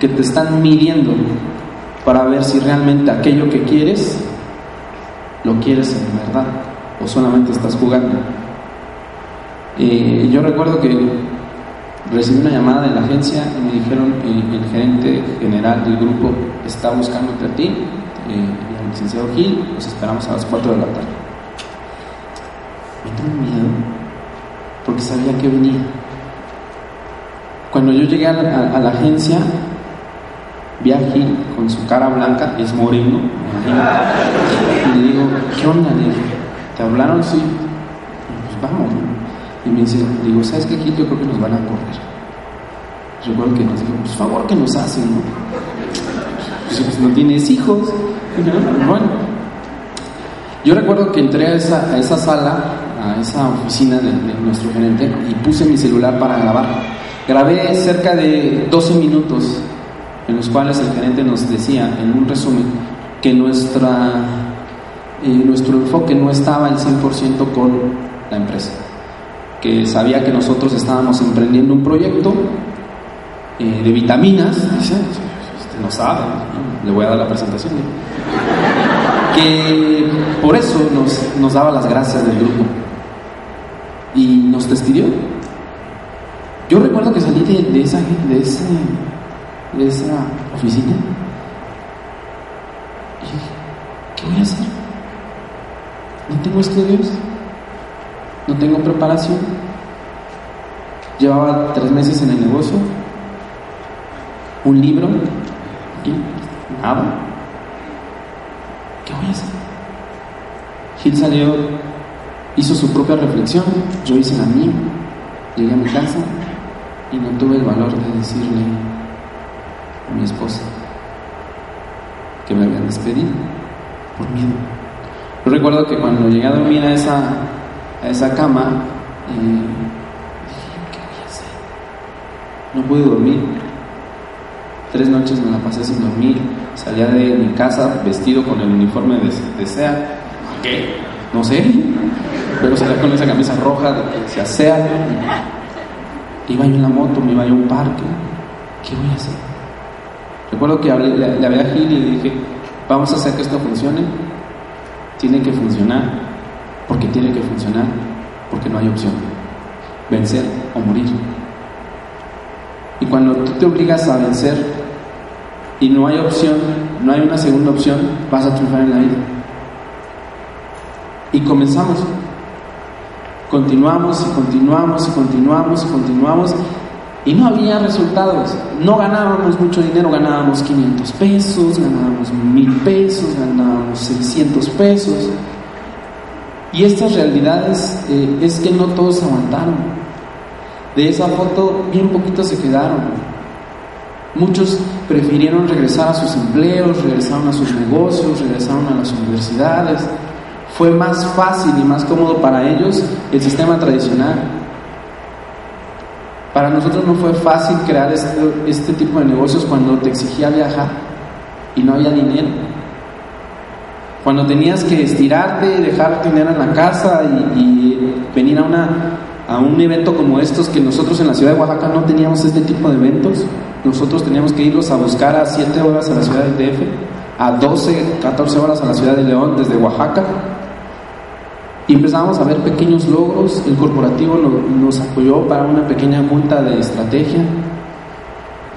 [SPEAKER 1] que te están midiendo para ver si realmente aquello que quieres lo quieres en verdad o solamente estás jugando. Yo recuerdo que recibí una llamada de la agencia y me dijeron eh, el gerente general del grupo está buscándote a ti, eh, el licenciado Gil, los esperamos a las 4 de la tarde. Me tengo miedo porque sabía que venía. Cuando yo llegué a la, agencia, vi a Gil con su cara blanca, es moreno, y le digo, ¿qué onda? ¿te hablaron? Sí. Pues vamos. Y me dice, digo, ¿sabes qué, Gil? Yo creo que nos van a correr. Recuerdo que nos dijo, pues favor que nos hacen, ¿no? Pues, no tienes hijos. Bueno, yo recuerdo que entré a esa, a esa sala, a esa oficina de, de, nuestro gerente y puse mi celular para grabar. Grabé cerca de 12 minutos en los cuales el gerente nos decía, en un resumen, que nuestra, eh, nuestro enfoque no estaba al 100% con la empresa. Que sabía que nosotros estábamos emprendiendo un proyecto eh, de vitaminas, dice, usted no sabe, le voy a dar la presentación. Que por eso nos, nos daba las gracias del grupo y nos despidió. Yo recuerdo que salí de, de esa, de, ese, de esa oficina y dije, ¿qué voy a hacer? No tengo estudios, no tengo preparación, llevaba tres meses en el negocio, un libro y nada. ¿Qué voy a hacer? Gil salió, hizo su propia reflexión, yo hice la mía, llegué a mi casa y no tuve el valor de decirle a mi esposa que me habían despedido por miedo. Yo recuerdo que cuando llegué a dormir a esa, a esa cama, eh, dije, ¿qué voy a hacer? No pude dormir. Tres noches me la pasé sin dormir. Salía de mi casa vestido con el uniforme de, SEA. ¿Qué? No sé. Pero salía con esa camisa roja de SEA. Iba yo en la moto, me iba yo a un parque. ¿Qué voy a hacer? Recuerdo que le hablé a Gil y le dije, vamos a hacer que esto funcione. Tiene que funcionar, porque tiene que funcionar, porque no hay opción. Vencer o morir. Y cuando tú te obligas a vencer y no hay opción, no hay una segunda opción, vas a triunfar en la vida. Y comenzamos. Continuamos y continuamos y continuamos y continuamos y no había resultados. No ganábamos mucho dinero, ganábamos 500 pesos, ganábamos 1000 pesos, ganábamos 600 pesos. Y estas realidades eh, es que no todos aguantaron. De esa foto, bien poquitos se quedaron. Muchos prefirieron regresar a sus empleos, regresaron a sus negocios, regresaron a las universidades. fue más fácil y más cómodo para ellos el sistema tradicional. Para nosotros no fue fácil crear este, este tipo de negocios cuando te exigía viajar y no había dinero. Cuando tenías que estirarte, dejar dinero en la casa y, venir a, una, a un evento como estos, que nosotros en la ciudad de Oaxaca no teníamos este tipo de eventos, nosotros teníamos que irlos a buscar a 7 horas a la ciudad del DF, a 12, 14 horas a la ciudad de León desde Oaxaca. Y empezamos a ver pequeños logros, el corporativo nos apoyó para una pequeña multa de estrategia,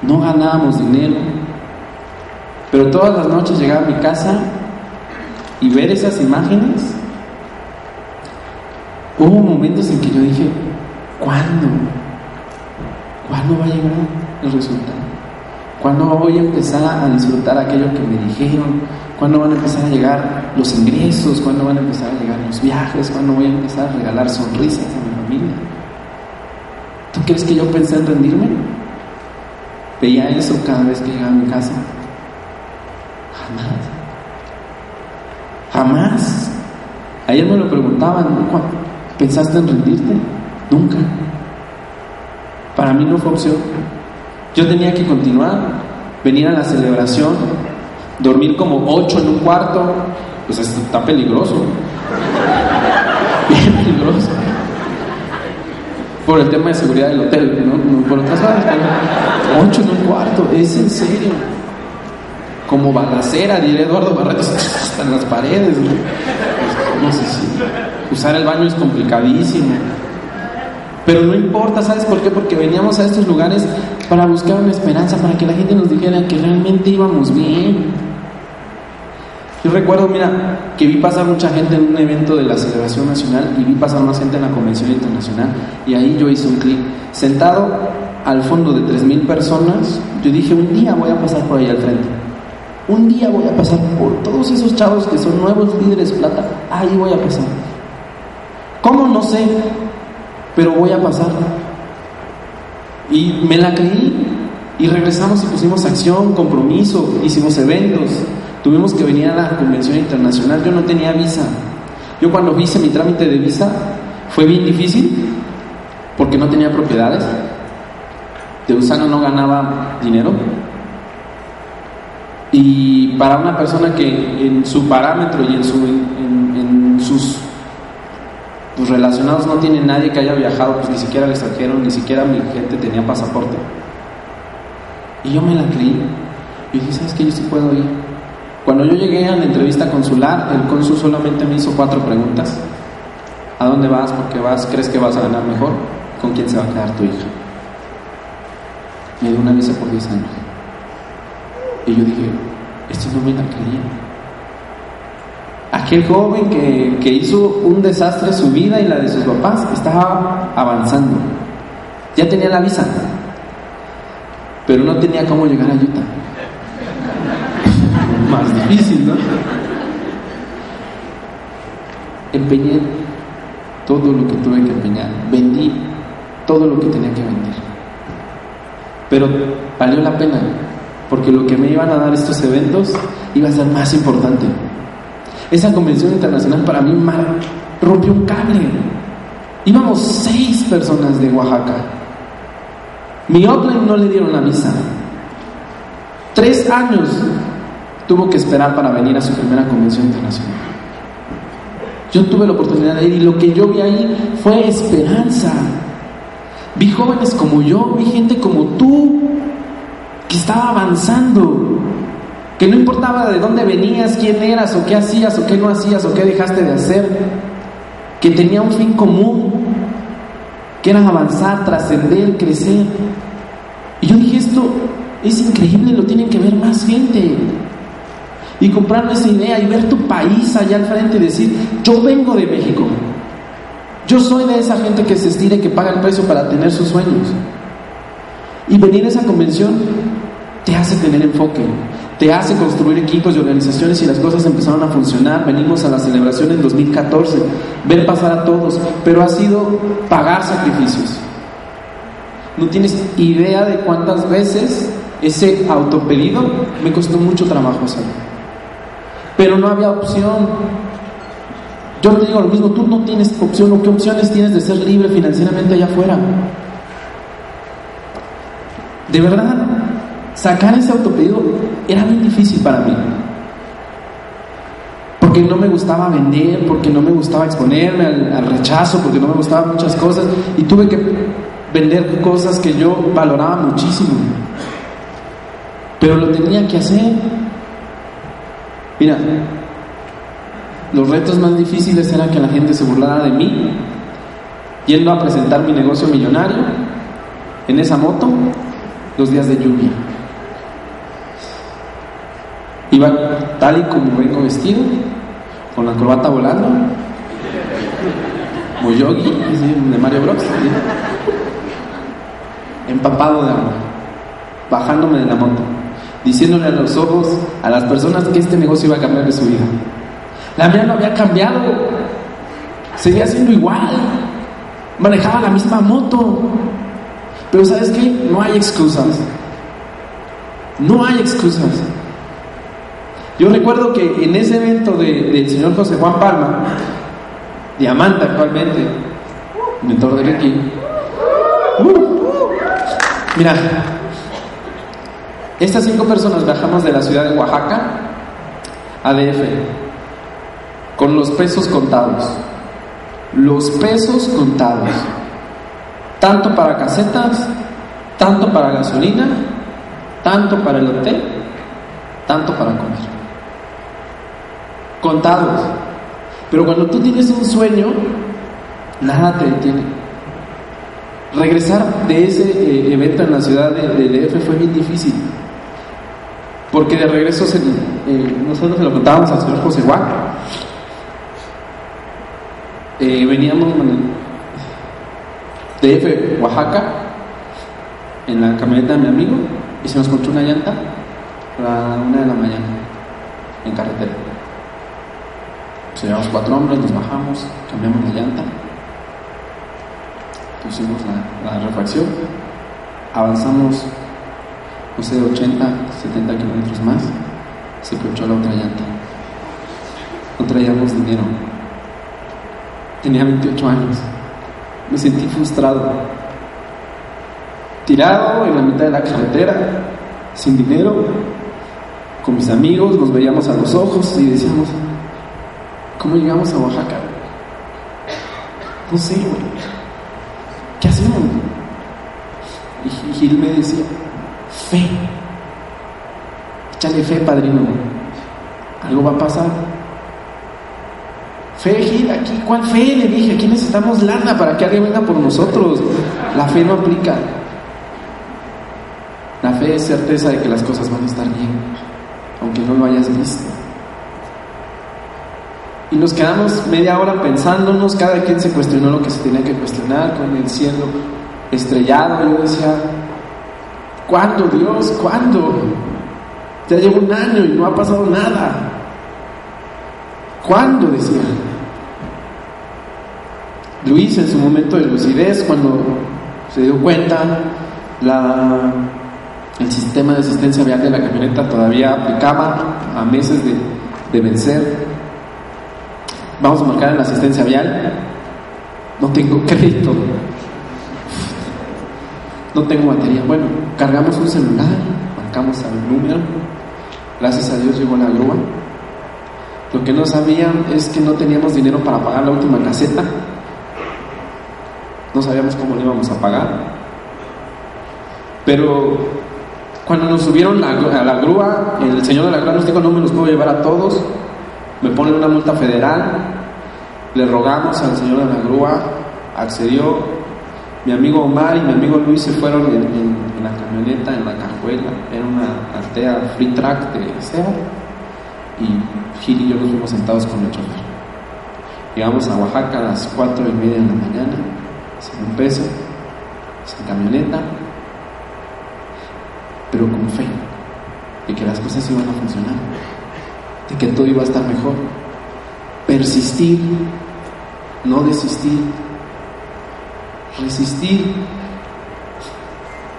[SPEAKER 1] no ganábamos dinero, pero todas las noches llegaba a mi casa y ver esas imágenes, hubo momentos en que yo dije, ¿cuándo? ¿Cuándo va a llegar el resultado? ¿Cuándo voy a empezar a disfrutar aquello que me dijeron? ¿Cuándo van a empezar a llegar los ingresos? ¿Cuándo van a empezar a llegar los viajes? ¿Cuándo voy a empezar a regalar sonrisas a mi familia? ¿Tú crees que yo pensé en rendirme? Veía eso cada vez que llegaba a mi casa. Jamás. Jamás. Ayer me lo preguntaban, ¿pensaste en rendirte? Nunca. Para mí no fue opción. Yo tenía que continuar, venir a la celebración, dormir como ocho en un cuarto, pues está peligroso. Bien peligroso. Por el tema de seguridad del hotel, ¿no? por otras cosas, pero ocho en un cuarto, es en serio. Como balacera, diría Eduardo Barretos, hasta las paredes. ¿no? no sé si usar el baño es complicadísimo. Pero no importa, ¿sabes por qué? Porque veníamos a estos lugares para buscar una esperanza, para que la gente nos dijera que realmente íbamos bien. Yo recuerdo, mira, que vi pasar mucha gente en un evento de la celebración nacional y vi pasar más gente en la convención internacional y ahí yo hice un clic. Sentado al fondo de 3.000 personas, yo dije, un día voy a pasar por ahí al frente. Un día voy a pasar por todos esos chavos que son nuevos líderes plata. Ahí voy a pasar. ¿Cómo? No sé, pero voy a pasar. Y me la creí y regresamos y pusimos acción, compromiso, hicimos eventos. Tuvimos que venir a la convención internacional. Yo no tenía visa. Yo cuando hice mi trámite de visa fue bien difícil porque no tenía propiedades. De Usano no ganaba dinero. Y para una persona que en su parámetro y en, su, sus pues, relacionados no tiene nadie que haya viajado, pues ni siquiera al extranjero, ni siquiera mi gente tenía pasaporte. Y yo me la creí. Y dije, ¿sabes qué? Yo sí puedo ir. Cuando yo llegué a la entrevista consular, el cónsul solamente me hizo cuatro preguntas. ¿A dónde vas? ¿Por qué vas? ¿Crees que vas a ganar mejor? ¿Con quién se va a quedar tu hija? Me dio una visa por 10 años. Y yo dije, esto no me la creí. Aquel joven que, que hizo un desastre su vida y la de sus papás estaba avanzando. Ya tenía la visa, pero no tenía cómo llegar a Utah. Más difícil, ¿no? Empeñé todo lo que tuve que empeñar, vendí todo lo que tenía que vender. Pero valió la pena, porque lo que me iban a dar estos eventos iba a ser más importante. Esa convención internacional para mí rompió un cable. Íbamos seis personas de Oaxaca. Mi upline no le dieron la visa. Tres años tuvo que esperar para venir a su primera convención internacional. Yo tuve la oportunidad de ir y lo que yo vi ahí fue esperanza. Vi jóvenes como yo, vi gente como tú, estaba avanzando, que no importaba de dónde venías, quién eras, o qué hacías, o qué no hacías, o qué dejaste de hacer, que tenía un fin común, que era avanzar, trascender, crecer. Y yo dije, esto es increíble, lo tienen que ver más gente. Y comprarme esa idea y ver tu país allá al frente y decir, yo vengo de México. Yo soy de esa gente que se estira y que paga el precio para tener sus sueños. Y venir a esa convención te hace tener enfoque, te hace construir equipos y organizaciones y las cosas empezaron a funcionar. Venimos a la celebración en 2014, ver pasar a todos, pero ha sido pagar sacrificios. No tienes idea de cuántas veces ese autopedido me costó mucho trabajo hacerlo. Pero no había opción. Yo te digo lo mismo, tú no tienes opción o qué opciones tienes de ser libre financieramente allá afuera. De verdad, sacar ese autopedido era muy difícil para mí. Porque no me gustaba vender, porque no me gustaba exponerme al, al rechazo, porque no me gustaban muchas cosas. Y tuve que vender cosas que yo valoraba muchísimo. Pero lo tenía que hacer. Mira, los retos más difíciles eran que la gente se burlara de mí, yendo a presentar mi negocio millonario en esa moto los días de lluvia. Iba tal y como vengo vestido, con la corbata volando, como yogi, de Mario Bros. empapado de agua, bajándome de la moto, diciéndole a los ojos a las personas que este negocio iba a cambiar de su vida. La mía no había cambiado, seguía siendo igual, manejaba la misma moto, pero ¿sabes qué? No hay excusas. No hay excusas. Yo recuerdo que en ese evento de, del señor José Juan Palma, diamante actualmente, mentor de Ricky, uh, mira, estas cinco personas viajamos de la ciudad de Oaxaca a DF con los pesos contados. Los pesos contados. Tanto para casetas, tanto para gasolina, tanto para el hotel, tanto para comer. Contados. Pero cuando tú tienes un sueño, nada te detiene. Regresar de ese eh, evento en la ciudad de, DF fue bien difícil. Porque de regreso se, eh, nosotros se lo contábamos al señor José Juan. Eh, veníamos de DF, Oaxaca, en la camioneta de mi amigo, y se nos cortó una llanta a la una de la mañana, en carretera. Pues llevamos cuatro hombres, nos bajamos, cambiamos la llanta, pusimos la, la refacción, avanzamos, no sé, 80, 70 kilómetros más, se ponchó la otra llanta. No traíamos dinero. Tenía 28 años. Me sentí frustrado. Tirado en la mitad de la carretera, sin dinero, con mis amigos, nos veíamos a los ojos y decíamos, ¿cómo llegamos a Oaxaca? No sé, güey. ¿Qué hacemos? Y Gil me decía, fe. Échale fe, padrino. Algo va a pasar. Fe, Gil, aquí, ¿cuál fe? Le dije, aquí necesitamos lana para que alguien venga por nosotros. La fe no aplica. La fe es certeza de que las cosas van a estar bien, aunque no lo hayas visto. Y nos quedamos media hora pensándonos, cada quien se cuestionó lo que se tenía que cuestionar, con el cielo estrellado. Yo decía, ¿cuándo Dios? ¿Cuándo? Ya llevo un año y no ha pasado nada. ¿Cuándo? Decía. Luis en su momento de lucidez, cuando se dio cuenta, la, el sistema de asistencia vial de la camioneta todavía aplicaba a meses de, de vencer. Vamos a marcar en la asistencia vial. No tengo crédito. No tengo batería. Bueno, cargamos un celular, marcamos al número. Gracias a Dios llegó la grúa. Lo que no sabían es que no teníamos dinero para pagar la última caseta. No sabíamos cómo lo íbamos a pagar. Pero cuando nos subieron a la grúa, el señor de la grúa nos dijo, no me los puedo llevar a todos. Me ponen una multa federal. Le rogamos al señor de la grúa, accedió. Mi amigo Omar y mi amigo Luis se fueron en, la camioneta, en la cajuela. Era una Altea Free Track de SEA. Y Gil y yo nos fuimos sentados con el chofer. Llegamos a Oaxaca a las cuatro y media de la mañana, sin un peso, sin camioneta, pero con fe de que las cosas iban a funcionar, de que todo iba a estar mejor. Persistir, no desistir, resistir.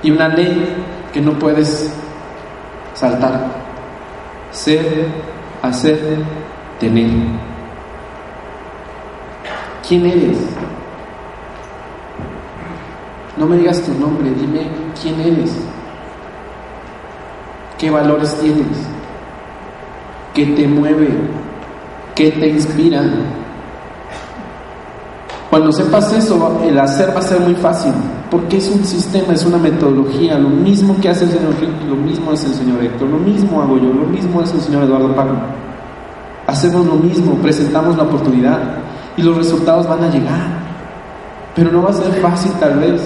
[SPEAKER 1] Y una ley que no puedes saltar. Ser, hacer, tener. ¿Quién eres? No me digas tu nombre, dime quién eres. ¿Qué valores tienes? ¿Qué te mueve? ¿Qué te inspira? Cuando sepas eso, el hacer va a ser muy fácil, porque es un sistema, es una metodología. Lo mismo que hace el señor Rick, lo mismo hace el señor Héctor, lo mismo hago yo, lo mismo hace el señor Eduardo Paco. Hacemos lo mismo, presentamos la oportunidad y los resultados van a llegar. Pero no va a ser fácil tal vez.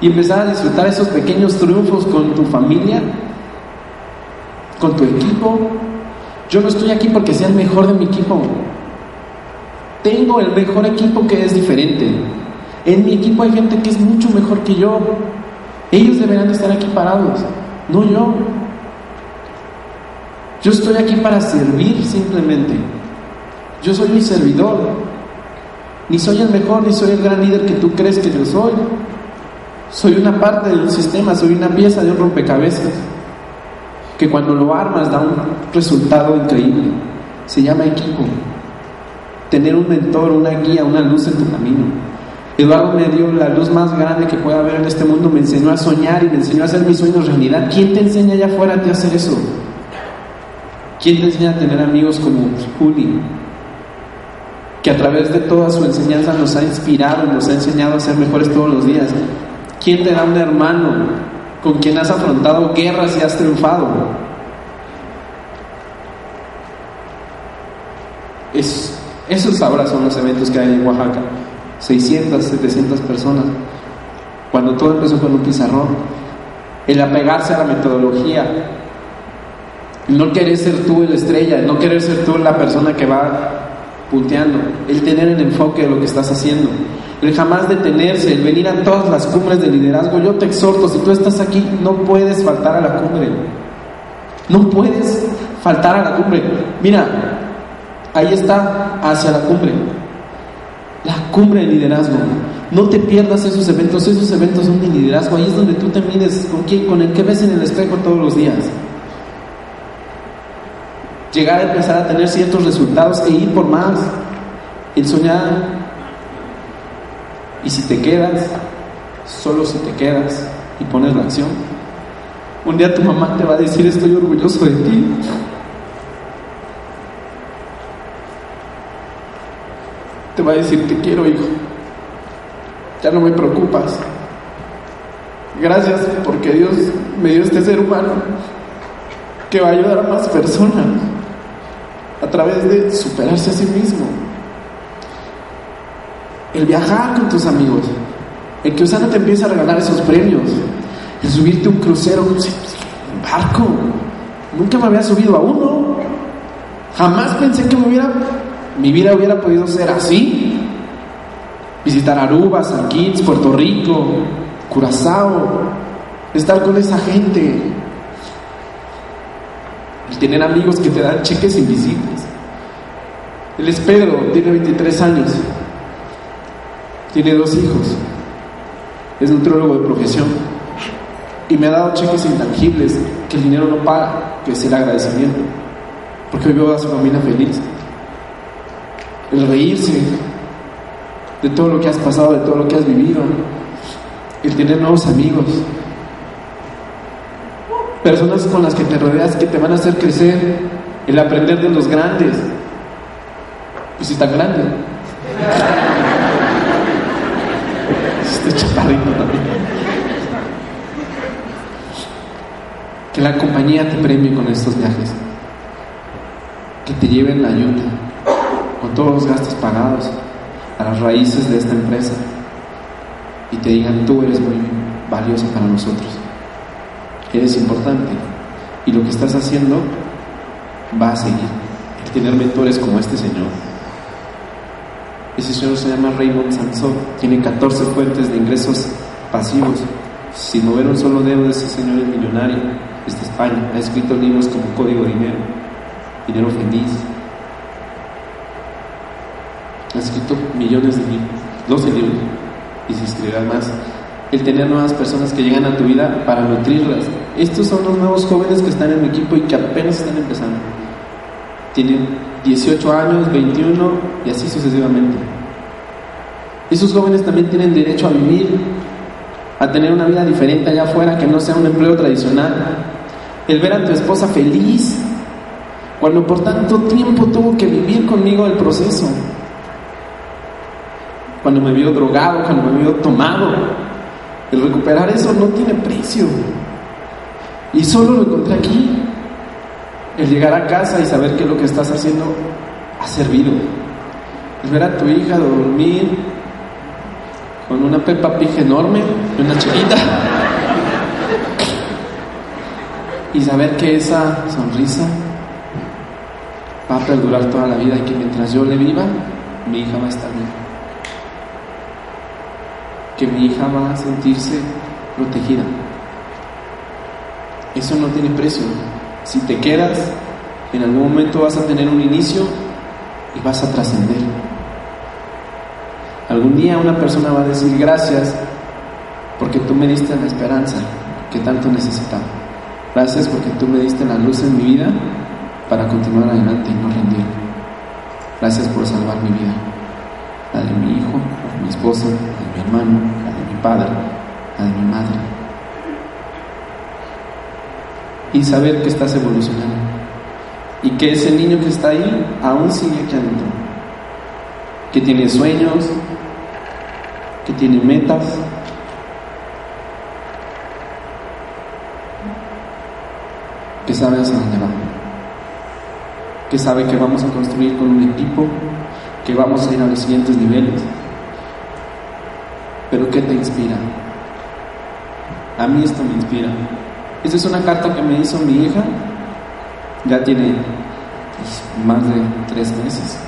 [SPEAKER 1] Y empezar a disfrutar esos pequeños triunfos con tu familia, con tu equipo. Yo no estoy aquí porque sea el mejor de mi equipo. Tengo el mejor equipo que es diferente. En mi equipo hay gente que es mucho mejor que yo. Ellos deberán estar aquí parados, no yo. Yo estoy aquí para servir simplemente. Yo soy un servidor. Ni soy el mejor, ni soy el gran líder que tú crees que yo soy. Soy una parte de un sistema, soy una pieza de un rompecabezas que cuando lo armas da un resultado increíble. Se llama equipo. Tener un mentor, una guía, una luz en tu camino. Eduardo me dio la luz más grande que pueda haber en este mundo, me enseñó a soñar y me enseñó a hacer mis sueños realidad. ¿Quién te enseña allá afuera a hacer eso? ¿Quién te enseña a tener amigos como Juli? Que a través de toda su enseñanza nos ha inspirado, nos ha enseñado a ser mejores todos los días. ¿Quién te da un hermano con quien has afrontado guerras y has triunfado? Es, esos ahora son los eventos que hay en Oaxaca. 600, 700 personas. Cuando todo empezó con un pizarrón. El apegarse a la metodología. No querer ser tú el estrella, el no querer ser tú la persona que va punteando. El tener el enfoque de lo que estás haciendo. El jamás detenerse, el venir a todas las cumbres de liderazgo. Yo te exhorto, si tú estás aquí, no puedes faltar a la cumbre. No puedes faltar a la cumbre. Mira, ahí está, hacia la cumbre. La cumbre de liderazgo. No te pierdas esos eventos, esos eventos son de liderazgo. Ahí es donde tú te mides con quién, con el que ves en el espejo todos los días. Llegar a empezar a tener ciertos resultados e ir por más. El soñar. Y si te quedas, solo si te quedas y pones la acción, un día tu mamá te va a decir estoy orgulloso de ti. Te va a decir te quiero hijo. Ya no me preocupas. Gracias porque Dios me dio este ser humano que va a ayudar a más personas a través de superarse a sí mismo. El viajar con tus amigos, el que Usana te empiece a regalar esos premios, el subirte un crucero, un barco. Nunca me había subido a uno. Jamás pensé que me hubiera, mi vida hubiera podido ser así. Visitar Aruba, San Kitts, Puerto Rico, Curazao, estar con esa gente, el tener amigos que te dan cheques invisibles. Él es Pedro, tiene 23 años, tiene dos hijos, es nutriólogo de profesión y me ha dado cheques intangibles que el dinero no paga, que es el agradecimiento, porque hoy veo a su familia feliz. El reírse de todo lo que has pasado, de todo lo que has vivido, el tener nuevos amigos, personas con las que te rodeas que te van a hacer crecer, el aprender de los grandes. Pues si tan grande. Este también. Que la compañía te premie con estos viajes. Que te lleven la ayuda, con todos los gastos pagados, a las raíces de esta empresa. Y te digan, tú eres muy valioso para nosotros eres importante y lo que estás haciendo va a seguir. Hay tener mentores como este señor. Ese señor se llama Raymond Sansón, tiene 14 fuentes de ingresos pasivos. Sin mover un solo dedo, ese señor es millonario. Es España, ha escrito libros como Código Dinero, Dinero Feliz. Ha escrito millones de libros, 12 libros, y se escribirá más el tener nuevas personas que llegan a tu vida para nutrirlas. Estos son los nuevos jóvenes que están en mi equipo y que apenas están empezando. Tienen 18 años, 21 y así sucesivamente. Esos jóvenes también tienen derecho a vivir, a tener una vida diferente allá afuera que no sea un empleo tradicional. El ver a tu esposa feliz, cuando por tanto tiempo tuvo que vivir conmigo el proceso. Cuando me vio drogado, cuando me vio tomado. El recuperar eso no tiene precio. Y solo lo encontré aquí. El llegar a casa y saber que lo que estás haciendo ha servido. El ver a tu hija dormir con una pepa pija enorme y una chiquita. Y saber que esa sonrisa va a perdurar toda la vida y que mientras yo le viva, mi hija va a estar bien. Que mi hija va a sentirse protegida. Eso no tiene precio. Si te quedas, en algún momento vas a tener un inicio y vas a trascender. Algún día una persona va a decir gracias porque tú me diste la esperanza que tanto necesitaba. Gracias porque tú me diste la luz en mi vida para continuar adelante y no rendir. Gracias por salvar mi vida, la de mi hijo, la de mi esposa, la de mi hermano, la de mi padre, la de mi madre. Y saber que estás evolucionando y que ese niño que está ahí aún sigue aquí adentro, que tiene sueños, que tiene metas, que sabe hacia dónde va, que sabe que vamos a construir con un equipo, que vamos a ir a los siguientes niveles. Pero ¿qué te inspira? A mí esto me inspira. Esta es una carta que me hizo mi hija, ya tiene pues, más de tres meses.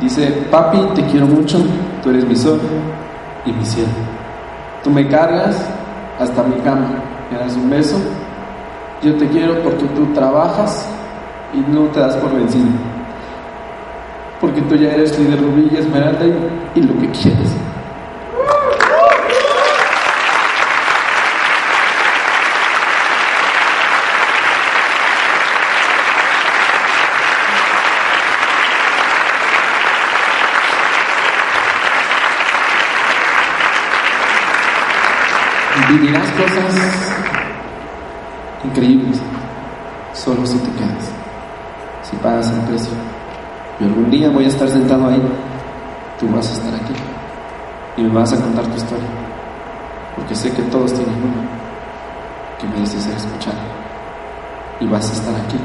[SPEAKER 1] Dice, papi, te quiero mucho, tú eres mi sol y mi cielo. Tú me cargas hasta mi cama, me das un beso. Yo te quiero porque tú trabajas y no te das por vencido. Porque tú ya eres líder rubí y esmeralda y, y lo que quieres. Vivirás cosas increíbles solo si te quedas, si pagas el precio. Y algún día voy a estar sentado ahí, tú vas a estar aquí y me vas a contar tu historia, porque sé que todos tienen una que merece ser escuchada y vas a estar aquí